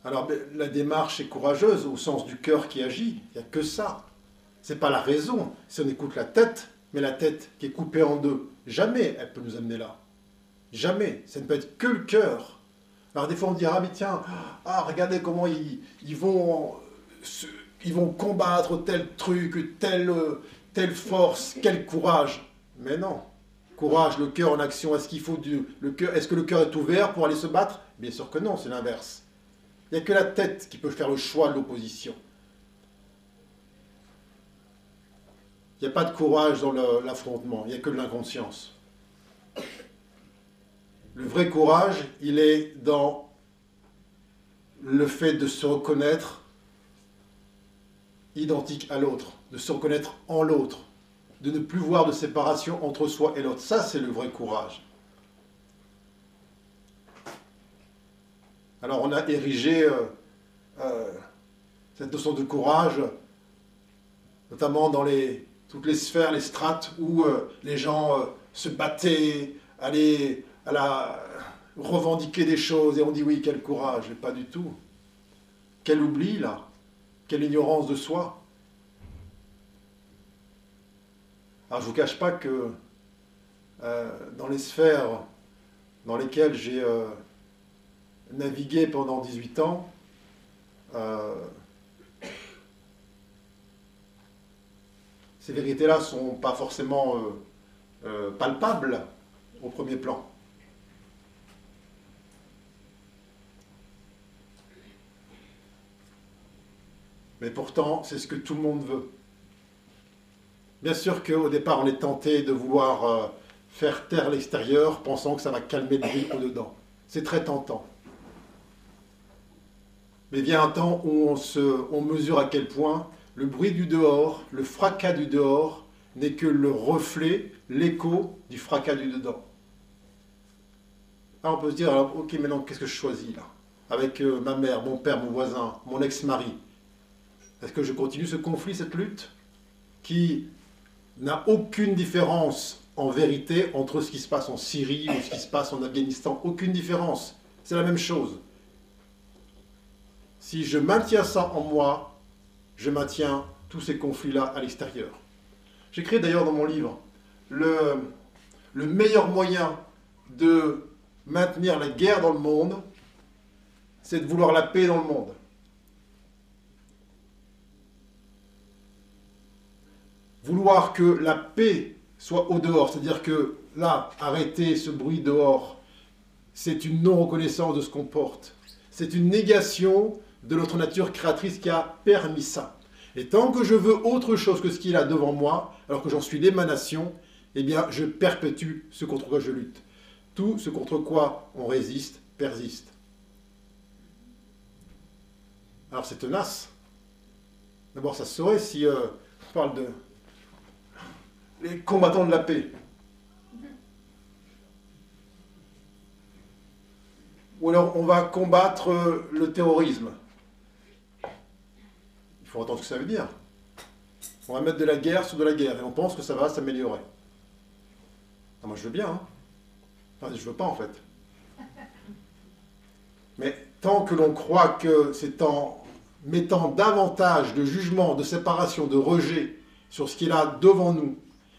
Speaker 1: Alors la démarche est courageuse au sens du cœur qui agit. Il n'y a que ça. C'est pas la raison. Si on écoute la tête, mais la tête qui est coupée en deux, jamais elle peut nous amener là. Jamais. Ça ne peut être que le cœur. Alors des fois on dira, ah mais tiens, ah, regardez comment ils, ils, vont, ils vont combattre tel truc, telle, telle force, quel courage. Mais non. Courage, le cœur en action. Est-ce qu'il faut du, le cœur, est-ce que le cœur est ouvert pour aller se battre? Bien sûr que non, c'est l'inverse. Il n'y a que la tête qui peut faire le choix de l'opposition. Il n'y a pas de courage dans l'affrontement, il n'y a que de l'inconscience. Le vrai courage, il est dans le fait de se reconnaître identique à l'autre, de se reconnaître en l'autre, de ne plus voir de séparation entre soi et l'autre. Ça, c'est le vrai courage. Alors on a érigé euh, euh, cette notion de courage, notamment dans toutes les sphères, les strates où euh, les gens se battaient, allaient à revendiquer des choses, et on dit oui, quel courage, et pas du tout. Quel oubli là, quelle ignorance de soi. Je ne vous cache pas que euh, dans les sphères dans lesquelles j'ai navigué pendant 18 ans, ces vérités-là ne sont pas forcément euh, euh, palpables au premier plan. Mais pourtant, c'est ce que tout le monde veut. Bien sûr qu'au départ, on est tenté de vouloir euh, faire taire l'extérieur, pensant que ça va calmer le bruit au-dedans. C'est très tentant. Mais vient un temps où on, mesure à quel point le bruit du dehors, le fracas du dehors, n'est que le reflet, l'écho du fracas du dedans. Alors on peut se dire, alors, ok, maintenant qu'est-ce que je choisis là? Avec euh, ma mère, mon père, mon voisin, mon ex-mari. Est-ce que je continue ce conflit, cette lutte? Qui n'a aucune différence en vérité entre ce qui se passe en Syrie ou ce qui se passe en Afghanistan Aucune différence. C'est la même chose. Si je maintiens ça en moi, je maintiens tous ces conflits-là à l'extérieur. J'écris d'ailleurs dans mon livre, le, le meilleur moyen de maintenir la guerre dans le monde, c'est de vouloir la paix dans le monde. Vouloir que la paix soit au dehors, c'est-à-dire que là, arrêter ce bruit dehors, c'est une non-reconnaissance de ce qu'on porte. C'est une négation de notre nature créatrice qui a permis ça. Et tant que je veux autre chose que ce qu'il a devant moi, alors que j'en suis l'émanation, eh bien, je perpétue ce contre quoi je lutte. Tout ce contre quoi on résiste persiste. Alors c'est tenace. D'abord, ça se saurait si euh, on parle de les combattants de la paix. Ou alors on va combattre euh, le terrorisme faut entendre ce que ça veut dire. On va mettre de la guerre sur de la guerre et on pense que ça va s'améliorer. moi je veux bien. Hein. Enfin, je veux pas en fait. Mais tant que l'on croit que c'est en mettant davantage de jugement, de séparation, de rejet sur ce qu'il a devant nous,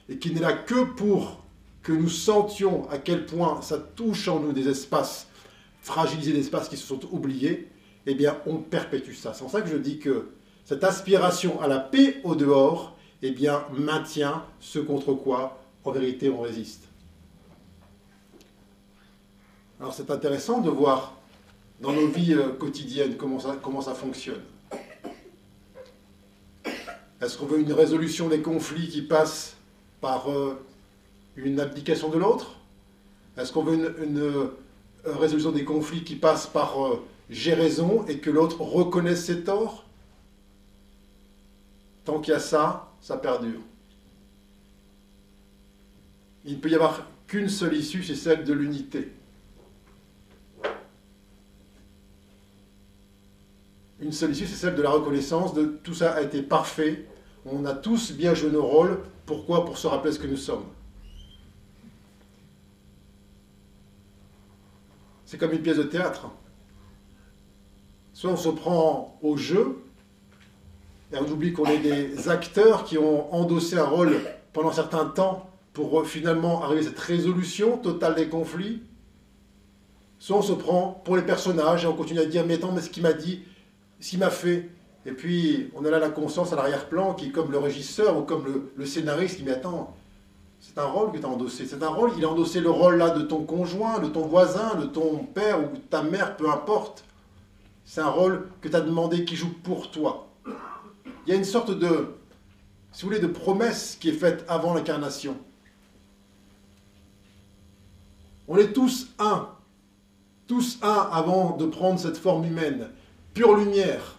Speaker 1: et qu'il n'est là que pour que nous sentions à quel point ça touche en nous des espaces fragilisés, des espaces qui se sont oubliés, eh bien on perpétue ça. C'est pour ça que je dis que cette aspiration à la paix au dehors, eh bien, maintient ce contre quoi, en vérité, on résiste. Alors c'est intéressant de voir dans nos vies euh, quotidiennes comment ça, comment ça fonctionne. Est-ce qu'on veut une résolution des conflits qui passe par euh, une abdication de l'autre? Est-ce qu'on veut une, euh, résolution des conflits qui passe par j'ai raison et que l'autre reconnaisse ses torts? Tant qu'il y a ça, ça perdure. Il ne peut y avoir qu'une seule issue, c'est celle de l'unité. Une seule issue, c'est celle de la reconnaissance de tout ça a été parfait, on a tous bien joué nos rôles. Pourquoi Pour se rappeler ce que nous sommes. C'est comme une pièce de théâtre. Soit on se prend au jeu, et on oublie qu'on est des acteurs qui ont endossé un rôle pendant un certain temps pour finalement arriver à cette résolution totale des conflits. Soit on se prend pour les personnages et on continue à dire Mais attends, mais ce qu'il m'a dit, ce qu'il m'a fait. Et puis on a là la conscience à l'arrière-plan qui est comme le régisseur ou comme le, scénariste qui m'attend. C'est un rôle que tu as endossé. C'est un rôle, il a endossé le rôle là de ton conjoint, de ton voisin, de ton père ou de ta mère, peu importe. C'est un rôle que tu as demandé qui joue pour toi. Il y a une sorte de, si vous voulez, de promesse qui est faite avant l'incarnation. On est tous un. Tous un avant de prendre cette forme humaine. Pure lumière.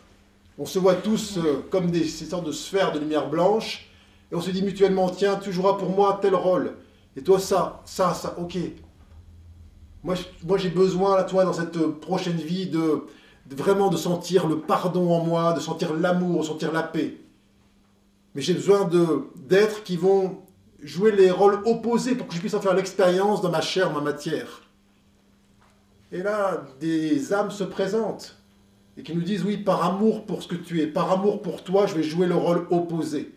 Speaker 1: On se voit tous euh, comme des sortes de sphères de lumière blanche. Et on se dit mutuellement, tiens, tu joueras pour moi tel rôle. Et toi, ça, ça, ça, ok. Moi, moi j'ai besoin, toi, dans cette prochaine vie, de, vraiment de sentir le pardon en moi, de sentir l'amour, de sentir la paix. Mais j'ai besoin d'êtres qui vont jouer les rôles opposés pour que je puisse en faire l'expérience dans ma chair, ma matière. Et là, des âmes se présentent et qui nous disent, oui, par amour pour ce que tu es, par amour pour toi, je vais jouer le rôle opposé.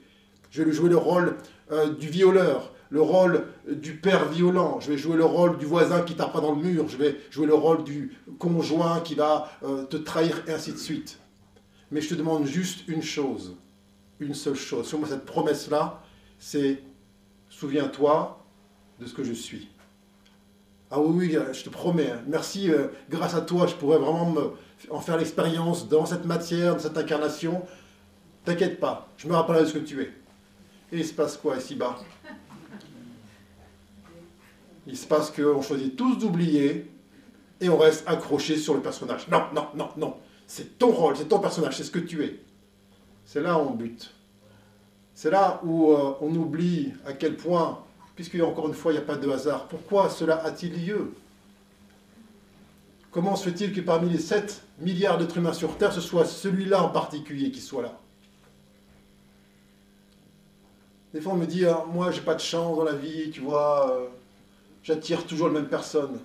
Speaker 1: Je vais jouer le rôle euh, du violeur, le rôle du père violent, je vais jouer le rôle du voisin qui tapera dans le mur, je vais jouer le rôle du conjoint qui va euh, te trahir, et ainsi de suite. Mais je te demande juste une chose, une seule chose. Sur moi, cette promesse-là, c'est souviens-toi de ce que je suis. Ah oui, oui, je te promets, hein. merci, euh, grâce à toi, je pourrais vraiment en faire l'expérience dans cette matière, dans cette incarnation. T'inquiète pas, je me rappellerai de ce que tu es. Et il se passe quoi ici-bas? Il se passe qu'on choisit tous d'oublier et on reste accroché sur le personnage. Non, non, non, non. C'est ton rôle, c'est ton personnage, c'est ce que tu es. C'est là où on bute. C'est là où euh, on oublie à quel point, puisque encore une fois, il n'y a pas de hasard, pourquoi cela a-t-il lieu? Comment se fait-il que parmi les 7 milliards d'êtres humains sur Terre, ce soit celui-là en particulier qui soit là Des fois, on me dit, ah, moi, j'ai pas de chance dans la vie, tu vois, euh, j'attire toujours la même personne.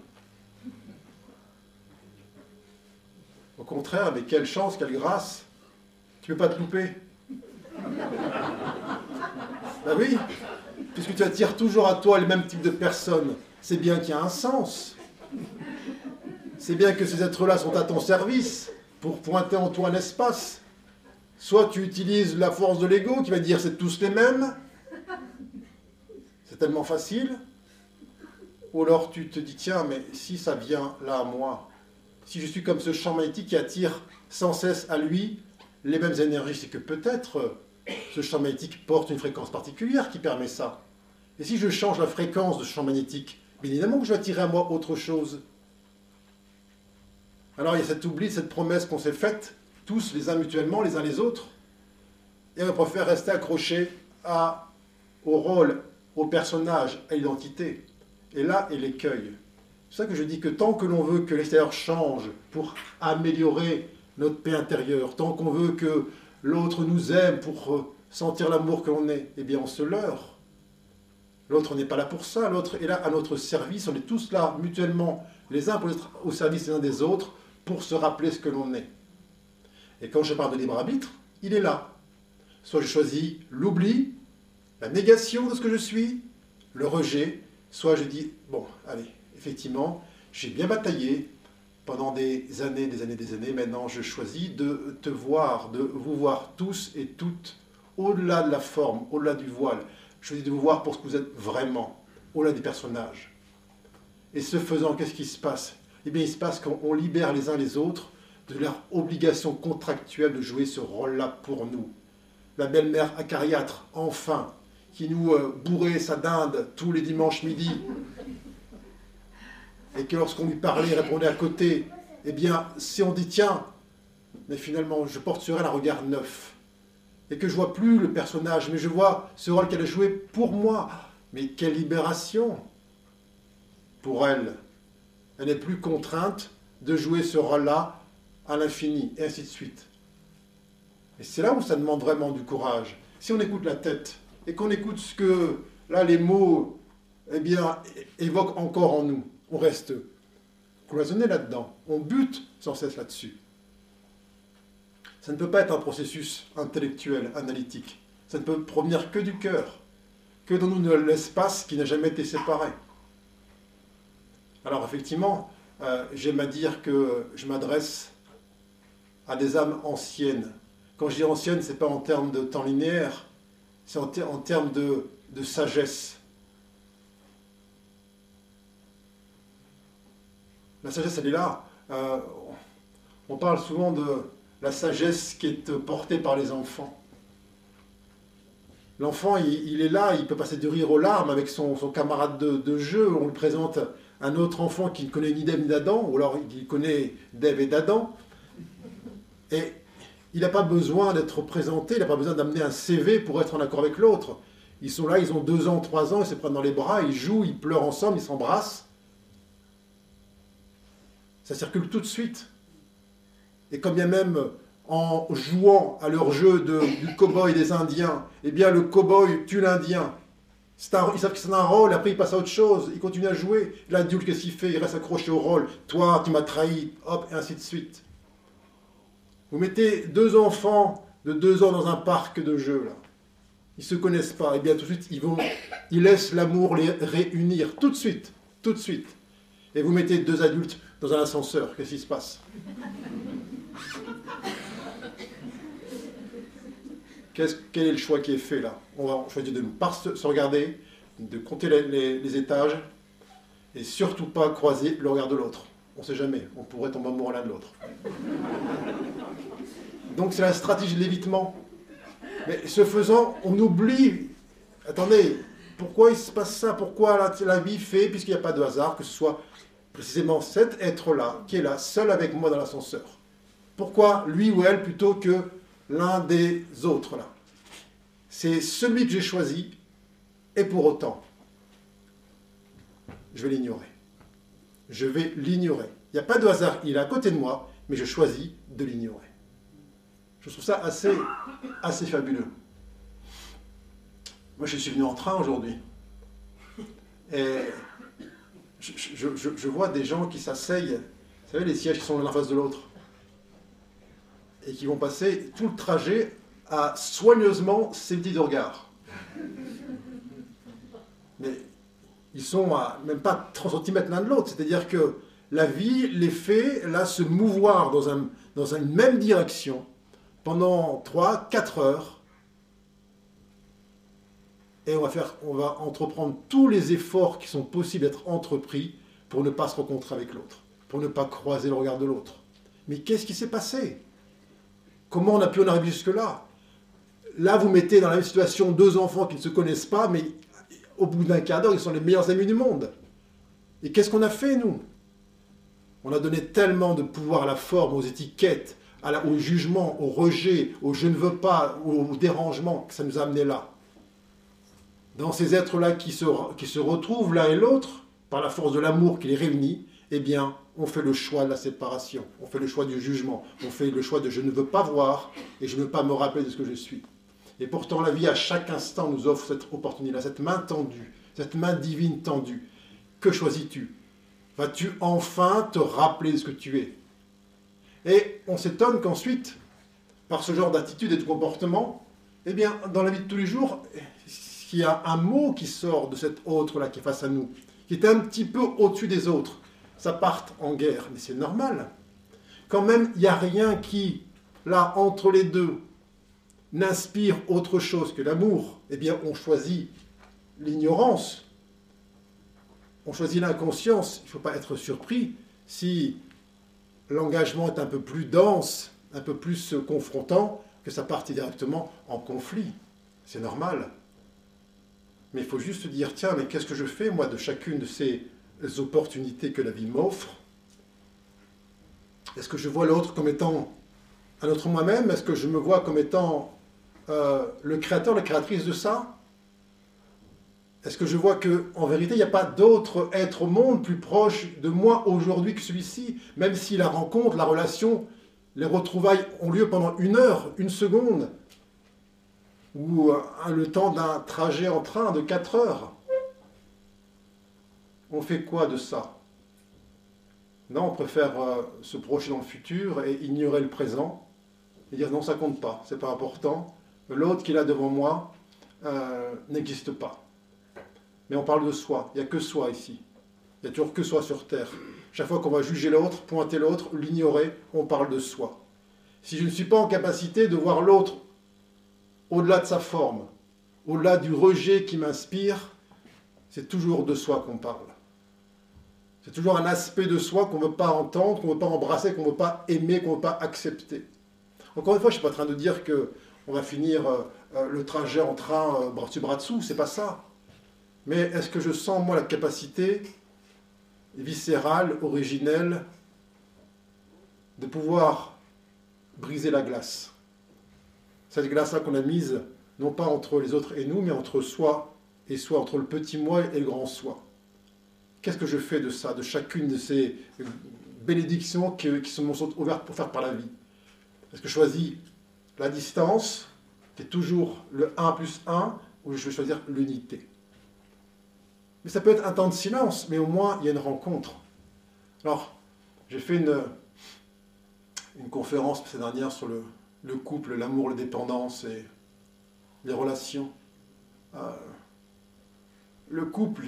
Speaker 1: Au contraire, mais quelle chance, quelle grâce, tu peux pas te louper. Ben oui, puisque tu attires toujours à toi le même type de personnes, c'est bien qu'il y a un sens. C'est bien que ces êtres-là sont à ton service pour pointer en toi un espace. Soit tu utilises la force de l'ego qui va dire c'est tous les mêmes, c'est tellement facile. Ou alors tu te dis tiens, mais si ça vient là à moi, si je suis comme ce champ magnétique qui attire sans cesse à lui les mêmes énergies, c'est que peut-être ce champ magnétique porte une fréquence particulière qui permet ça. Et si je change la fréquence de ce champ magnétique, bien évidemment que je vais attirer à moi autre chose. Alors il y a cet oubli, cette promesse qu'on s'est faite, tous les uns mutuellement, les uns les autres, et on préfère rester accroché à, au rôle, au personnage, à l'identité. Et là est l'écueil. C'est ça que je dis que tant que l'on veut que l'extérieur change pour améliorer notre paix intérieure, tant qu'on veut que l'autre nous aime pour euh, sentir l'amour que l'on est, eh bien on se leurre. L'autre n'est pas là pour ça, l'autre est là à notre service, on est tous là mutuellement, les uns pour être au service les uns des autres, pour se rappeler ce que l'on est. Et quand je parle de libre arbitre, il est là. Soit je choisis l'oubli, la négation de ce que je suis, le rejet, soit je dis, bon, allez, effectivement, j'ai bien bataillé, pendant des années, des années, des années. Maintenant, je choisis de te voir, de vous voir tous et toutes, au-delà de la forme, au-delà du voile. Je choisis de vous voir pour ce que vous êtes vraiment, au-delà des personnages. Et ce faisant, qu'est-ce qui se passe? Eh bien, il se passe qu'on libère les uns les autres de leur obligation contractuelle de jouer ce rôle-là pour nous. la belle-mère acariâtre, enfin, qui nous euh, bourrait sa dinde tous les dimanches midi, et que lorsqu'on lui parlait, répondait à côté, eh bien, si on dit tiens, mais finalement, je porte sur elle un regard neuf, et que je vois plus le personnage, mais je vois ce rôle qu'elle a joué pour moi. Mais quelle libération pour elle. Elle n'est plus contrainte de jouer ce rôle-là à l'infini, et ainsi de suite. Et c'est là où ça demande vraiment du courage. Si on écoute la tête, et qu'on écoute ce que, là, les mots, eh évoquent encore en nous, on reste cloisonné là-dedans. On bute sans cesse là-dessus. Ça ne peut pas être un processus intellectuel, analytique. Ça ne peut provenir que du cœur, que dans nous l'espace qui n'a jamais été séparé. Alors effectivement, euh, j'aime à dire que je m'adresse à des âmes anciennes. Quand je dis anciennes, ce n'est pas en termes de temps linéaire, c'est en, termes de, sagesse. La sagesse, elle est là. Euh, on parle souvent de la sagesse qui est portée par les enfants. L'enfant, il, est là, il peut passer de rire aux larmes avec son, camarade de, jeu. On lui présente un autre enfant qui ne connaît ni d'Ève ni d'Adam, ou alors il connaît d'Ève et d'Adam. Et il n'a pas besoin d'être présenté, il n'a pas besoin d'amener un CV pour être en accord avec l'autre. Ils sont là, ils ont deux ans, trois ans, ils se prennent dans les bras, ils jouent, ils pleurent ensemble, ils s'embrassent. Ça circule tout de suite. Et quand bien même en jouant à leur jeu du cow-boy des Indiens, eh bien le cow-boy tue l'Indien. Ils savent que c'est un rôle, après ils passent à autre chose, ils continuent à jouer. L'adulte, qu'est-ce qu'il fait? Il reste accroché au rôle. Toi, tu m'as trahi, hop, et ainsi de suite. Vous mettez deux enfants de deux ans dans un parc de jeux, là. Ils se connaissent pas. Et bien tout de suite, ils, vont, ils laissent l'amour les réunir. Tout de suite. Tout de suite. Et vous mettez deux adultes dans un ascenseur. Qu'est-ce qui se passe? Quel est le choix qui est fait là? On va choisir de ne pas se regarder, de compter les, étages et surtout pas croiser le regard de l'autre. On ne sait jamais, on pourrait tomber amoureux l'un de l'autre. Donc c'est la stratégie de l'évitement. Mais ce faisant, on oublie. Attendez, pourquoi il se passe ça? Pourquoi la, la vie fait, puisqu'il n'y a pas de hasard, que ce soit précisément cet être-là qui est là, seul avec moi dans l'ascenseur? Pourquoi lui ou elle plutôt que l'un des autres là C'est celui que j'ai choisi, et pour autant, je vais l'ignorer. Je vais l'ignorer. Il n'y a pas de hasard, il est à côté de moi, mais je choisis de l'ignorer. Je trouve ça assez, assez fabuleux. Moi, je suis venu en train aujourd'hui. Et je, vois des gens qui s'asseyent, vous savez, les sièges qui sont l'un face de l'autre, et qui vont passer tout le trajet à soigneusement s'éviter de regard. Mais ils sont à même pas 30 cm l'un de l'autre, c'est-à-dire que la vie les fait là se mouvoir dans, un, dans une même direction pendant 3, 4 heures. Et on va, faire, on va entreprendre tous les efforts qui sont possibles d'être entrepris pour ne pas se rencontrer avec l'autre, pour ne pas croiser le regard de l'autre. Mais qu'est-ce qui s'est passé? Comment on a pu en arriver jusque-là? Là, vous mettez dans la même situation deux enfants qui ne se connaissent pas, mais au bout d'un quart d'heure, ils sont les meilleurs amis du monde. Et qu'est-ce qu'on a fait, nous? On a donné tellement de pouvoir à la forme, aux étiquettes, au jugement, au rejet, au je ne veux pas, au, dérangement que ça nous a amené là. Dans ces êtres-là qui se, qui se retrouvent l'un et l'autre, par la force de l'amour qui les réunit, eh bien, on fait le choix de la séparation, on fait le choix du jugement, on fait le choix de je ne veux pas voir et je ne veux pas me rappeler de ce que je suis. Et pourtant, la vie, à chaque instant, nous offre cette opportunité cette main tendue, cette main divine tendue. Que choisis-tu? Vas-tu enfin te rappeler de ce que tu es? Et on s'étonne qu'ensuite, par ce genre d'attitude et de comportement, eh bien, dans la vie de tous les jours, il y a un mot qui sort de cet autre-là qui est face à nous, qui est un petit peu au-dessus des autres. Ça part en guerre, mais c'est normal. Quand même, il n'y a rien qui, là, entre les deux, n'inspire autre chose que l'amour. Eh bien, on choisit l'ignorance, on choisit l'inconscience. Il ne faut pas être surpris si l'engagement est un peu plus dense, un peu plus confrontant, que ça parte directement en conflit. C'est normal. Mais il faut juste dire, tiens, mais qu'est-ce que je fais, moi, de chacune de ces opportunités que la vie m'offre. Est-ce que je vois l'autre comme étant un autre moi-même? Est-ce que je me vois comme étant euh, le créateur, la créatrice de ça? Est-ce que je vois que, en vérité, il n'y a pas d'autre être au monde plus proche de moi aujourd'hui que celui-ci, même si la rencontre, la relation, les retrouvailles ont lieu pendant une heure, une seconde, ou euh, le temps d'un trajet en train de 4 heures? On fait quoi de ça? Non, on préfère euh, se projeter dans le futur et ignorer le présent et dire non, ça compte pas, c'est pas important. L'autre qui est là devant moi euh, n'existe pas. Mais on parle de soi, il n'y a que soi ici. Il n'y a toujours que soi sur Terre. Chaque fois qu'on va juger l'autre, pointer l'autre, l'ignorer, on parle de soi. Si je ne suis pas en capacité de voir l'autre au-delà de sa forme, au-delà du rejet qui m'inspire, c'est toujours de soi qu'on parle. C'est toujours un aspect de soi qu'on ne veut pas entendre, qu'on ne veut pas embrasser, qu'on ne veut pas aimer, qu'on ne veut pas accepter. Encore une fois, je ne suis pas en train de dire qu'on va finir euh, euh, le trajet en train euh, bras dessus bras dessous, c'est pas ça. Mais est-ce que je sens, moi, la capacité viscérale, originelle, de pouvoir briser la glace? Cette glace-là qu'on a mise, non pas entre les autres et nous, mais entre soi et soi, entre le petit moi et le grand soi. Qu'est-ce que je fais de ça, de chacune de ces bénédictions qui, qui sont ouvertes pour faire par la vie? Est-ce que je choisis la distance, qui est toujours le 1 plus 1, ou je vais choisir l'unité? Mais ça peut être un temps de silence, mais au moins il y a une rencontre. Alors, j'ai fait une, une conférence cette dernière sur le, le couple, l'amour, la dépendance et les relations. Euh, le couple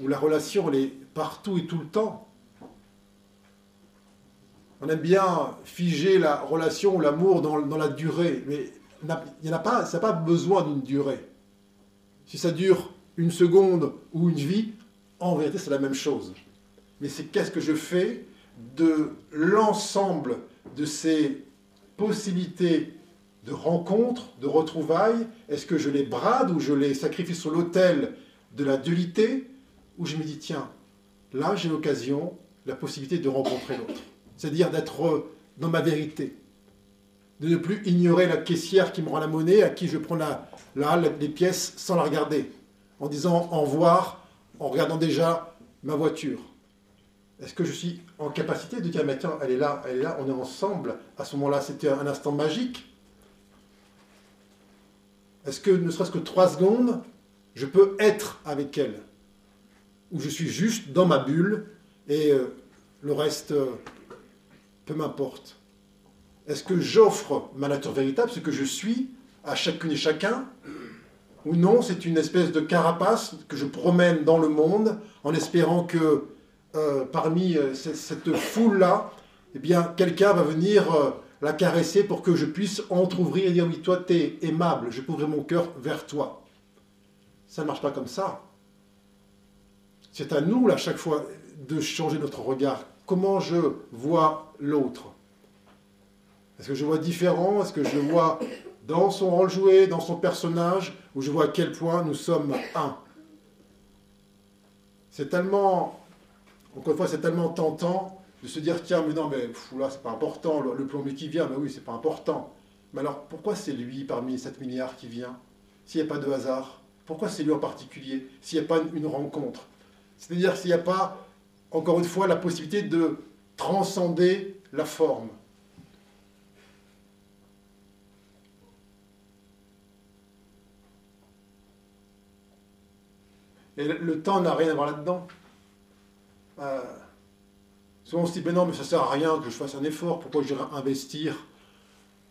Speaker 1: ou la relation, elle est partout et tout le temps. On aime bien figer la relation ou l'amour dans, la durée, mais il n'y a pas, ça n'a pas besoin d'une durée. Si ça dure une seconde ou une vie, en vérité, c'est la même chose. Mais c'est qu'est-ce que je fais de l'ensemble de ces possibilités de rencontres, de retrouvailles? Est-ce que je les brade ou je les sacrifie sur l'autel de la dualité? Ou je me dis, tiens, là j'ai l'occasion, la possibilité de rencontrer l'autre. C'est-à-dire d'être dans ma vérité. De ne plus ignorer la caissière qui me rend la monnaie, à qui je prends la, les pièces sans la regarder. En disant au revoir, en regardant déjà ma voiture. Est-ce que je suis en capacité de dire, tiens, elle est là, elle est là, on est ensemble. À ce moment-là, c'était un instant magique. Est-ce que, ne serait-ce que trois secondes, je peux être avec elle? Ou je suis juste dans ma bulle et euh, le reste, euh, peu m'importe. Est-ce que j'offre ma nature véritable, ce que je suis, à chacune et chacun Ou non, c'est une espèce de carapace que je promène dans le monde en espérant que euh, parmi cette foule-là, eh bien, quelqu'un va venir la caresser pour que je puisse entr'ouvrir et dire oui, toi, tu es aimable, je peux mon cœur vers toi. Ça ne marche pas comme ça. C'est à nous, là, chaque fois, de changer notre regard. Comment je vois l'autre? Est-ce que je vois différent? Est-ce que je vois dans son rôle joué, dans son personnage, ou je vois à quel point nous sommes un? C'est tellement encore une fois, c'est tellement tentant de se dire tiens, mais non, mais là, c'est pas important, le, plombier qui vient, mais oui, c'est pas important. Mais alors, pourquoi c'est lui parmi les 7 milliards qui vient? S'il n'y a pas de hasard Pourquoi c'est lui en particulier? S'il n'y a pas une, rencontre? C'est-à-dire s'il n'y a pas, encore une fois, la possibilité de transcender la forme. Et le temps n'a rien à voir là-dedans. Euh, souvent on se dit, ben non, mais ça sert à rien que je fasse un effort, pourquoi je dirais investir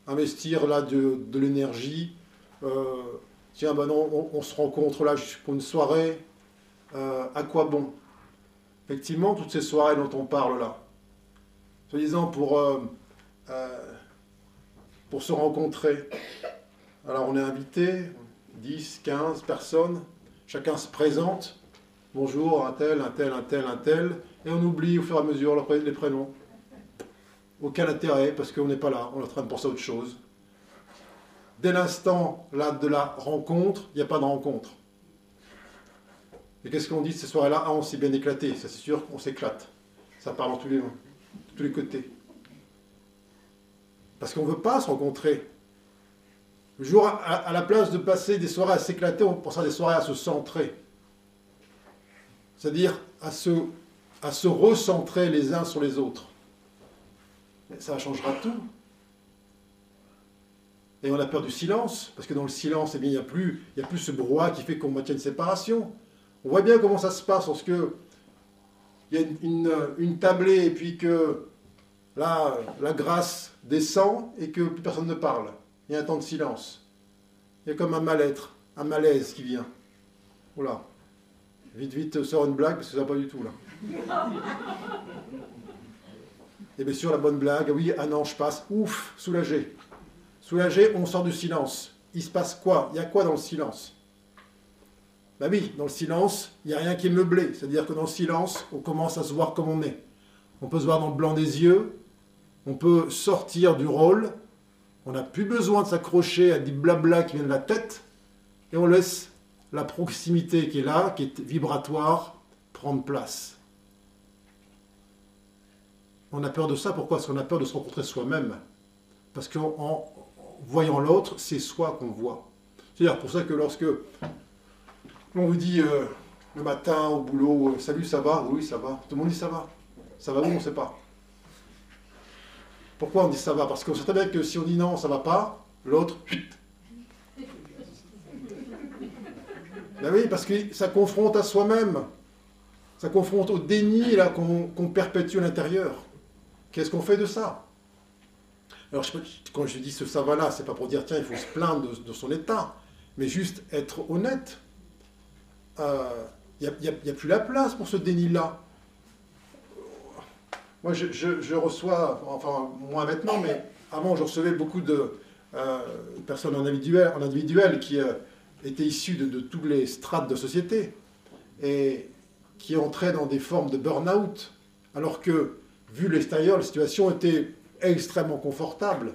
Speaker 1: Investir là de, l'énergie? Euh, tiens, ben non, on, se rencontre là pour une soirée. Euh, à quoi bon Effectivement, toutes ces soirées dont on parle là, soi-disant pour, pour se rencontrer. Alors on est invité, 10, 15 personnes, chacun se présente bonjour, un tel, un tel, un tel, un tel, et on oublie au fur et à mesure les prénoms. Aucun intérêt, parce qu'on n'est pas là, on est en train de penser à autre chose. dès l'instant là, de la rencontre, il n'y a pas de rencontre. Et qu'est-ce qu'on dit de ces soirées-là? Ah, on s'est bien éclaté, ça c'est sûr qu'on s'éclate. Ça part dans tous les, tous les côtés. Parce qu'on ne veut pas se rencontrer. Le jour, à, la place de passer des soirées à s'éclater, on pensera des soirées à se centrer. C'est-à-dire à se, à se recentrer les uns sur les autres. Mais ça changera tout. Et on a peur du silence, parce que dans le silence, eh bien, il n'y a, plus, a plus ce brouhaha qui fait qu'on maintient une séparation. On voit bien comment ça se passe lorsque il y a une, une, tablée et puis que là, la grâce descend et que plus personne ne parle. Il y a un temps de silence. Il y a comme un mal-être, un malaise qui vient. Oula. Vite, vite, sort une blague parce que ça va pas du tout là. Et bien sûr, la bonne blague, oui, un ange passe, ouf, soulagé. Soulagé, on sort du silence. Il se passe quoi? Il y a quoi dans le silence? Ben oui, dans le silence, il n'y a rien qui est meublé. C'est-à-dire que dans le silence, on commence à se voir comme on est. On peut se voir dans le blanc des yeux, on peut sortir du rôle, on n'a plus besoin de s'accrocher à des blabla qui viennent de la tête, et on laisse la proximité qui est là, qui est vibratoire, prendre place. On a peur de ça, pourquoi? Parce qu'on a peur de se rencontrer soi-même. Parce qu'en voyant l'autre, c'est soi qu'on voit. C'est à dire pour ça que lorsque on vous dit euh, le matin au boulot, euh, salut, ça va? Oui, ça va. Tout le monde dit ça va. Ça va où On ne sait pas. Pourquoi on dit ça va Parce qu'on sait très bien que si on dit non, ça va pas, l'autre, Ben oui, parce que ça confronte à soi-même. Ça confronte au déni là qu'on perpétue à l'intérieur. Qu'est-ce qu'on fait de ça? Alors, quand je dis ce ça va là, c'est pas pour dire tiens, il faut se plaindre de, son état, mais juste être honnête. Il euh, n'y a, plus la place pour ce déni-là. Moi, je, reçois, enfin, moins maintenant, mais avant, je recevais beaucoup de euh, personnes en individuel, en individuel qui euh, étaient issues de, de toutes les strates de société et qui entraient dans des formes de burn-out, alors que, vu l'extérieur, la situation était extrêmement confortable.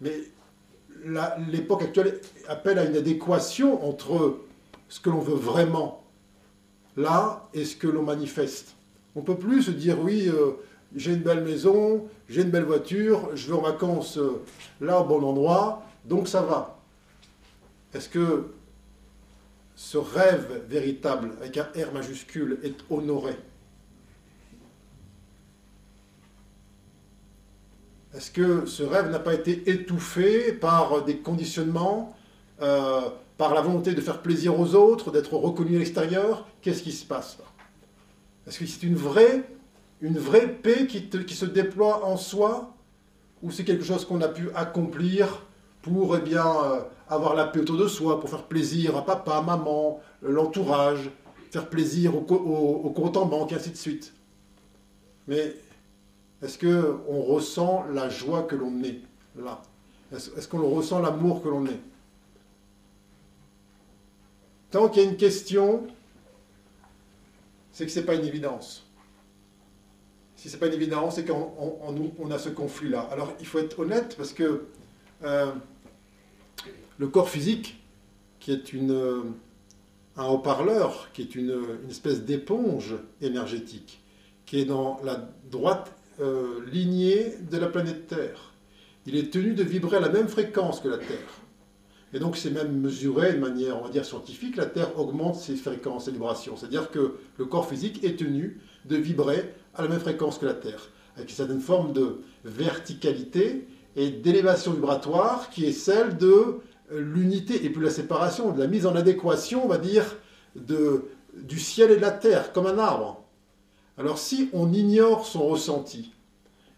Speaker 1: Mais l'époque actuelle appelle à une adéquation entre ce que l'on veut vraiment là et ce que l'on manifeste. On ne peut plus se dire oui, euh, j'ai une belle maison, j'ai une belle voiture, je vais en vacances euh, là au bon endroit, donc ça va. Est-ce que ce rêve véritable avec un R majuscule est honoré? Est-ce que ce rêve n'a pas été étouffé par des conditionnements, euh, par la volonté de faire plaisir aux autres, d'être reconnu à l'extérieur? Qu'est-ce qui se passe est-ce que c'est une vraie, une vraie paix qui, se déploie en soi Ou c'est quelque chose qu'on a pu accomplir pour eh bien, euh, avoir la paix autour de soi, pour faire plaisir à papa, maman, l'entourage, faire plaisir au, au, compte en banque, et ainsi de suite? Mais est-ce qu'on ressent la joie que l'on est là? Est-ce qu'on ressent l'amour que l'on est? Tant qu'il y a une question c'est que ce n'est pas une évidence. Si ce n'est pas une évidence, c'est qu'on on, a ce conflit-là. Alors il faut être honnête parce que euh, le corps physique, qui est une, un haut-parleur, qui est une, espèce d'éponge énergétique, qui est dans la droite euh, lignée de la planète Terre, il est tenu de vibrer à la même fréquence que la Terre. Et donc c'est même mesuré de manière, on va dire, scientifique, la Terre augmente ses fréquences, ses vibrations. C'est-à-dire que le corps physique est tenu de vibrer à la même fréquence que la Terre, avec une certaine forme de verticalité et d'élévation vibratoire qui est celle de l'unité et puis la séparation, de la mise en adéquation, on va dire, de, du ciel et de la terre, comme un arbre. Alors si on ignore son ressenti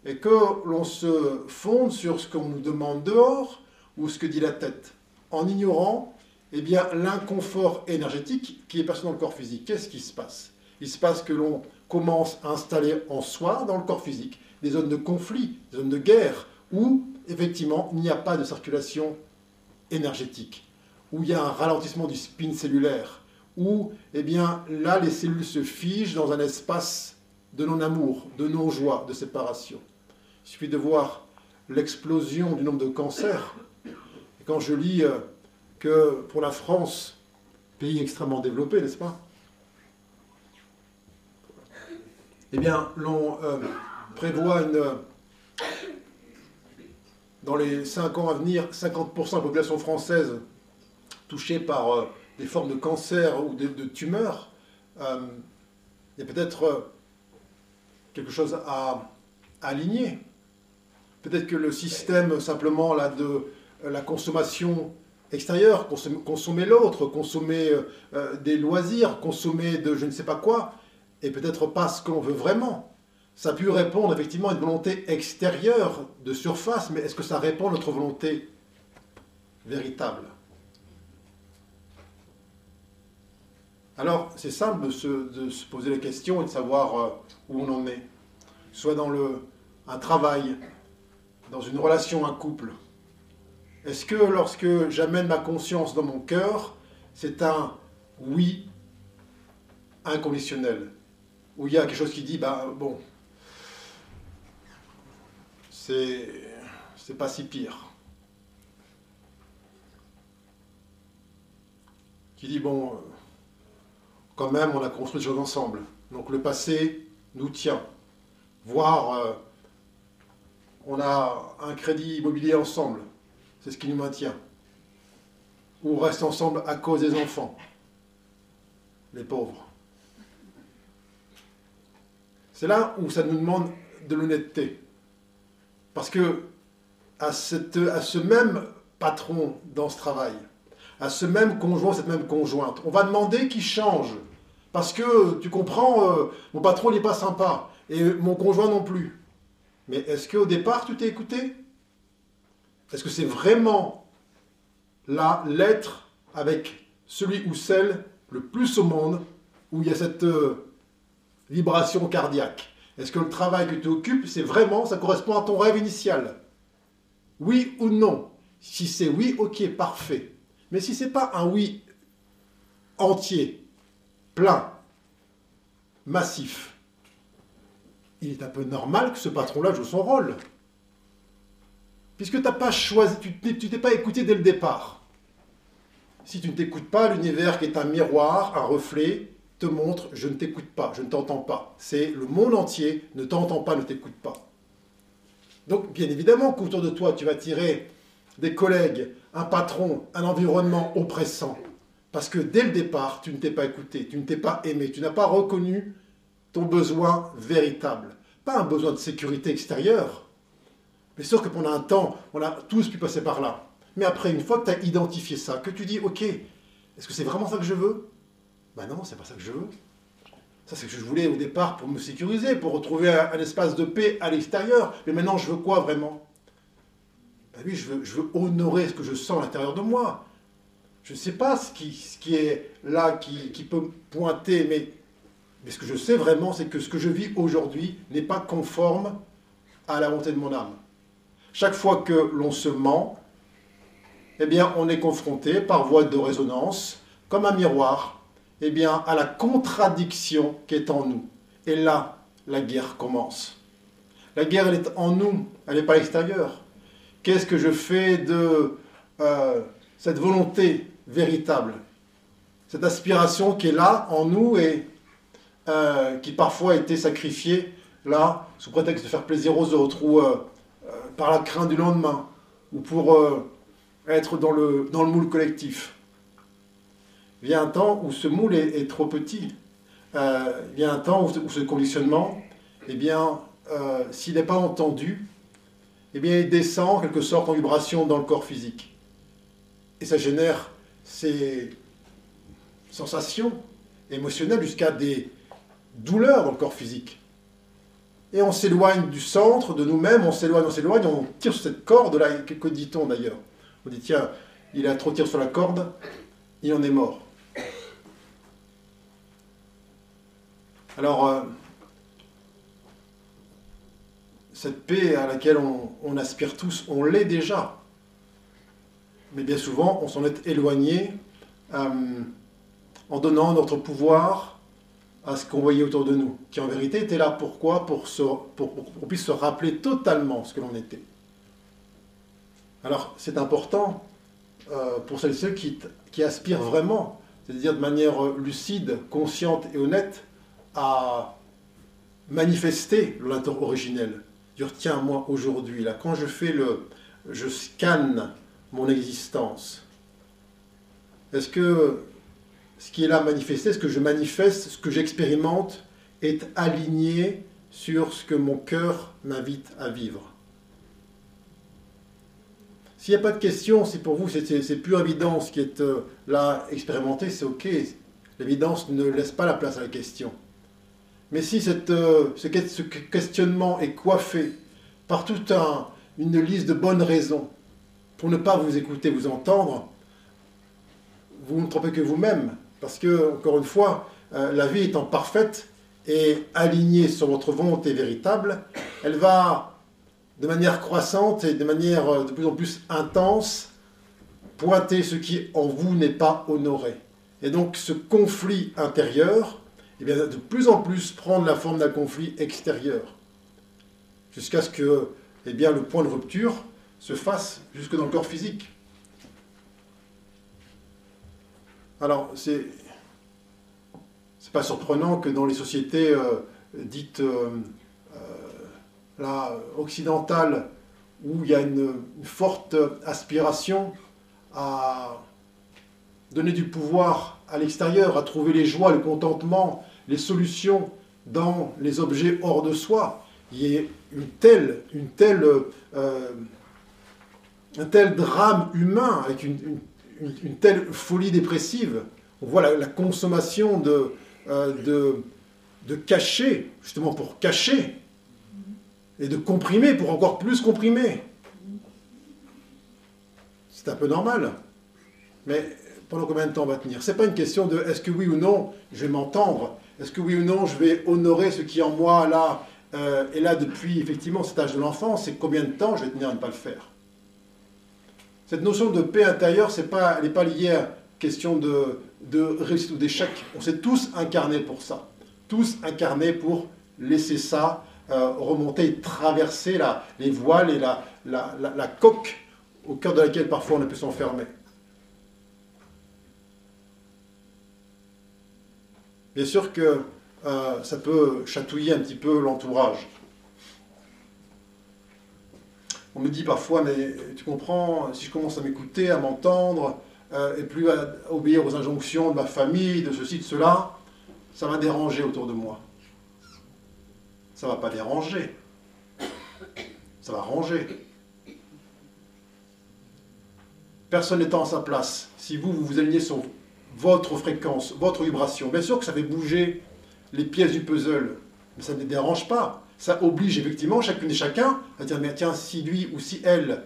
Speaker 1: et que l'on se fonde sur ce qu'on nous demande dehors ou ce que dit la tête, en ignorant eh bien, l'inconfort énergétique qui est perçu dans le corps physique. Qu'est-ce qui se passe? Il se passe que l'on commence à installer en soi, dans le corps physique, des zones de conflit, des zones de guerre, où effectivement il n'y a pas de circulation énergétique, où il y a un ralentissement du spin cellulaire, où eh bien, là les cellules se figent dans un espace de non-amour, de non-joie, de séparation. Il suffit de voir l'explosion du nombre de cancers, quand je lis euh, que pour la France, pays extrêmement développé, n'est-ce pas Eh bien, l'on euh, prévoit une, dans les 5 ans à venir, 50% de la population française touchée par euh, des formes de cancer ou de, tumeurs. Euh, il y a peut-être quelque chose à, aligner. Peut-être que le système simplement là, de la consommation extérieure, consommer, l'autre, consommer euh, des loisirs, consommer de je ne sais pas quoi, et peut-être pas ce que l'on veut vraiment. Ça a pu répondre effectivement à une volonté extérieure de surface, mais est-ce que ça répond à notre volonté véritable? Alors, c'est simple de se, poser la question et de savoir euh, où on en est. Soit dans un travail, dans une relation, un couple. Est-ce que lorsque j'amène ma conscience dans mon cœur, c'est un oui inconditionnel? Où il y a quelque chose qui dit, bah bon, c'est, c'est pas si pire. Qui dit, bon, quand même, on a construit des choses ensemble. Donc le passé nous tient. Voire, euh, on a un crédit immobilier ensemble. C'est ce qui nous maintient. Ou on reste ensemble à cause des enfants. Les pauvres. C'est là où ça nous demande de l'honnêteté. Parce que à, cette, à ce même patron dans ce travail, à ce même conjoint, cette même conjointe, on va demander qu'il change. Parce que, tu comprends, euh, mon patron n'est pas sympa, et mon conjoint non plus. Mais est-ce qu'au départ, tu t'es écouté? Est-ce que c'est vraiment là l'être avec celui ou celle le plus au monde où il y a cette euh, vibration cardiaque? Est-ce que le travail que tu occupes, c'est vraiment, ça correspond à ton rêve initial? Oui ou non? Si c'est oui, ok, parfait. Mais si c'est pas un oui entier, plein, massif, il est un peu normal que ce patron-là joue son rôle. Puisque tu n'as pas choisi, tu t'es pas écouté dès le départ. Si tu ne t'écoutes pas, l'univers qui est un miroir, un reflet, te montre je ne t'écoute pas, je ne t'entends pas. C'est le monde entier ne t'entend pas, ne t'écoute pas. Donc bien évidemment qu'autour de toi, tu vas tirer des collègues, un patron, un environnement oppressant. Parce que dès le départ, tu ne t'es pas écouté, tu ne t'es pas aimé, tu n'as pas reconnu ton besoin véritable. Pas un besoin de sécurité extérieure. Mais sûr que pendant un temps, on a tous pu passer par là. Mais après, une fois que tu as identifié ça, que tu dis, ok, est-ce que c'est vraiment ça que je veux? Ben non, c'est pas ça que je veux. Ça, c'est ce que je voulais au départ pour me sécuriser, pour retrouver un, espace de paix à l'extérieur. Mais maintenant, je veux quoi vraiment? Ben oui, je veux, je veux honorer ce que je sens à l'intérieur de moi. Je ne sais pas ce qui, est là, qui, peut pointer, mais, mais ce que je sais vraiment, c'est que ce que je vis aujourd'hui n'est pas conforme à la volonté de mon âme. Chaque fois que l'on se ment, eh bien, on est confronté par voie de résonance, comme un miroir, eh bien, à la contradiction qui est en nous. Et là, la guerre commence. La guerre, elle est en nous, elle n'est pas à l'extérieur. Qu'est-ce que je fais de euh, cette volonté véritable Cette aspiration qui est là, en nous, et euh, qui parfois a été sacrifiée, là, sous prétexte de faire plaisir aux autres, ou euh, par la crainte du lendemain, ou pour être dans le, dans le moule collectif vient un temps où ce moule est, trop petit. Euh, vient un temps où, ce conditionnement, eh bien, euh, s'il n'est pas entendu, eh bien, il descend en quelque sorte en vibration dans le corps physique. Et ça génère ces sensations émotionnelles jusqu'à des douleurs dans le corps physique. Et on s'éloigne du centre, de nous-mêmes, on s'éloigne, on s'éloigne, on tire sur cette corde-là. Que dit-on d'ailleurs? On dit, tiens, il a trop tiré sur la corde, il en est mort. Alors, euh, cette paix à laquelle on, aspire tous, on l'est déjà. Mais bien souvent, on s'en est éloigné euh, en donnant notre pouvoir à ce qu'on voyait autour de nous, qui en vérité était là pour, pour qu'on puisse se rappeler totalement ce que l'on était. Alors c'est important euh, pour celles et ceux qui, aspirent vraiment, c'est-à-dire de manière lucide, consciente et honnête, à manifester l'inter originel. Dire tiens moi aujourd'hui là quand je fais le, je scanne mon existence. Est-ce que ce qui est là manifesté, ce que je manifeste, ce que j'expérimente est aligné sur ce que mon cœur m'invite à vivre? S'il n'y a pas de question, si pour vous c'est pure évidence qui est euh, là expérimentée, c'est ok. L'évidence ne laisse pas la place à la question. Mais si cette, euh, ce, questionnement est coiffé par toute une liste de bonnes raisons pour ne pas vous écouter, vous entendre, vous ne trompez que vous-même. Parce que, encore une fois, euh, la vie étant parfaite et alignée sur votre volonté véritable, elle va, de manière croissante et de manière euh, de plus en plus intense, pointer ce qui en vous n'est pas honoré. Et donc ce conflit intérieur, eh de plus en plus prendre la forme d'un conflit extérieur, jusqu'à ce que eh bien, le point de rupture se fasse jusque dans le corps physique. Alors, c'est c'est pas surprenant que dans les sociétés euh, dites euh, euh, occidentales, où il y a une, forte aspiration à donner du pouvoir à l'extérieur, à trouver les joies, le contentement, les solutions dans les objets hors de soi, il y ait une telle, une telle, un tel drame humain avec une telle folie dépressive. On voit la, consommation de, euh, cachets, justement pour cacher, et de comprimer pour encore plus comprimer. C'est un peu normal. Mais pendant combien de temps on va tenir? C'est pas une question de est-ce que oui ou non je vais m'entendre Est-ce que oui ou non je vais honorer ce qui en moi là euh, est là depuis effectivement cet âge de l'enfance C'est combien de temps je vais tenir à ne pas le faire? Cette notion de paix intérieure, c'est pas, elle n'est pas liée à question de, réussite ou d'échec. On s'est tous incarnés pour ça. Tous incarnés pour laisser ça euh, remonter et traverser la, les voiles et la, la, la, coque au cœur de laquelle parfois on a pu s'enfermer. Bien sûr que euh, ça peut chatouiller un petit peu l'entourage. On me dit parfois, mais tu comprends, si je commence à m'écouter, à m'entendre, euh, et plus à obéir aux injonctions de ma famille, de ceci, de cela, ça va déranger autour de moi. Ça va pas déranger. Ça va ranger. Personne n'étant à sa place, si vous, vous vous alignez sur votre fréquence, votre vibration, bien sûr que ça fait bouger les pièces du puzzle, mais ça ne dérange pas ça oblige effectivement chacune et chacun à dire, mais tiens, si lui ou si elle,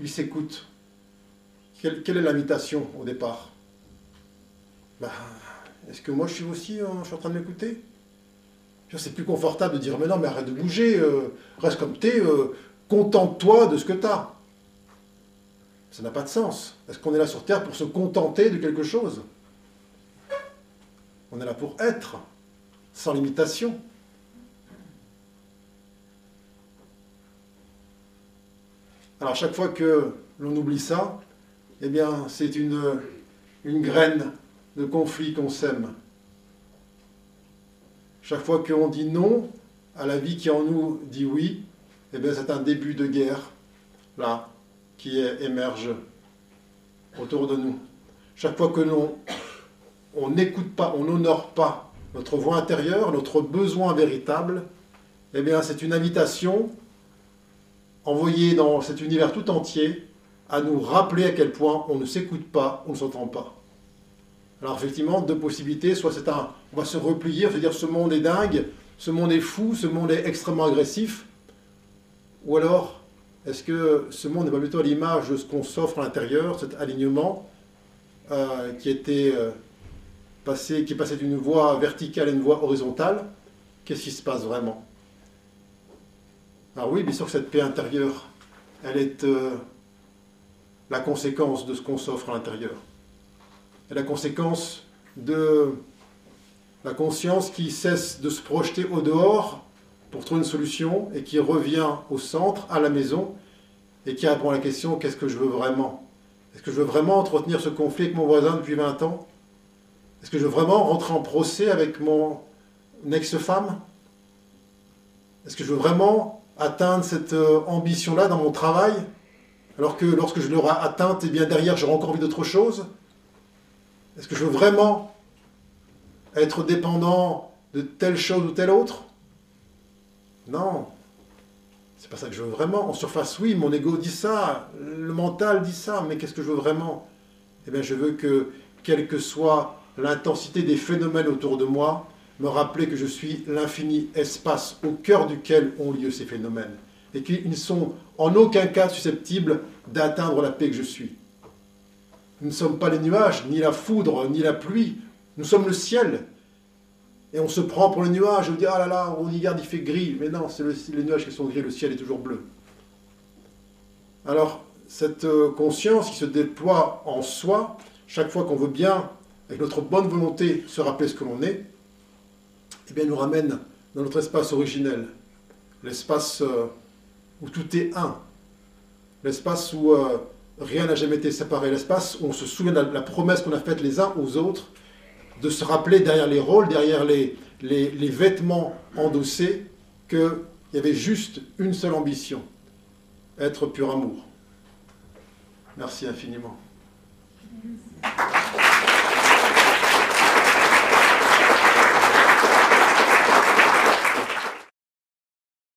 Speaker 1: il s'écoute, quelle, est l'invitation au départ? Ben, Est-ce que moi je suis aussi je suis en train de m'écouter? C'est plus confortable de dire, mais non, mais arrête de bouger, euh, reste comme tu es, euh, contente-toi de ce que tu as. Ça n'a pas de sens. Est-ce qu'on est là sur Terre pour se contenter de quelque chose? On est là pour être, sans limitation. Alors chaque fois que l'on oublie ça, eh bien c'est une, une graine de conflit qu'on sème. Chaque fois qu'on dit non à la vie qui en nous dit oui, eh bien c'est un début de guerre, là, qui émerge autour de nous. Chaque fois que l'on on n'écoute pas, on n'honore pas notre voix intérieure, notre besoin véritable, eh bien c'est une invitation envoyé dans cet univers tout entier à nous rappeler à quel point on ne s'écoute pas, on ne s'entend pas. Alors effectivement, deux possibilités, soit c'est un, on va se replier, on va se dire ce monde est dingue, ce monde est fou, ce monde est extrêmement agressif, ou alors est-ce que ce monde n'est pas plutôt à l'image de ce qu'on s'offre à l'intérieur, cet alignement euh, qui était euh, qui est passé d'une voie verticale à une voie horizontale? Qu'est-ce qui se passe vraiment? Alors oui, bien sûr que cette paix intérieure, elle est euh, la conséquence de ce qu'on s'offre à l'intérieur. Elle est la conséquence de la conscience qui cesse de se projeter au dehors pour trouver une solution et qui revient au centre, à la maison, et qui répond à la question qu'est-ce que je veux vraiment? Est-ce que je veux vraiment entretenir ce conflit avec mon voisin depuis 20 ans? Est-ce que je veux vraiment rentrer en procès avec mon ex-femme? Est-ce que je veux vraiment atteindre cette euh, ambition-là dans mon travail alors que lorsque je l'aurai atteinte, et eh bien derrière j'aurai encore envie d'autre chose? Est-ce que je veux vraiment être dépendant de telle chose ou telle autre? Non. C'est pas ça que je veux vraiment. En surface, oui, mon ego dit ça, le mental dit ça, mais qu'est-ce que je veux vraiment? Eh bien, je veux que, quelle que soit l'intensité des phénomènes autour de moi, me rappeler que je suis l'infini espace au cœur duquel ont lieu ces phénomènes, et qu'ils ne sont en aucun cas susceptibles d'atteindre la paix que je suis. Nous ne sommes pas les nuages, ni la foudre, ni la pluie, nous sommes le ciel. Et on se prend pour les nuages, on dit ah là là, on y garde, il fait gris. Mais non, c'est les nuages qui sont gris, le ciel est toujours bleu. Alors, cette euh, conscience qui se déploie en soi, chaque fois qu'on veut bien, avec notre bonne volonté, se rappeler ce que l'on est, eh bien, nous ramène dans notre espace originel, l'espace euh, où tout est un, l'espace où euh, rien n'a jamais été séparé, l'espace où on se souvient de la promesse qu'on a faite les uns aux autres, de se rappeler derrière les rôles, derrière les, les, vêtements endossés, qu'il y avait juste une seule ambition, être pur amour. Merci infiniment.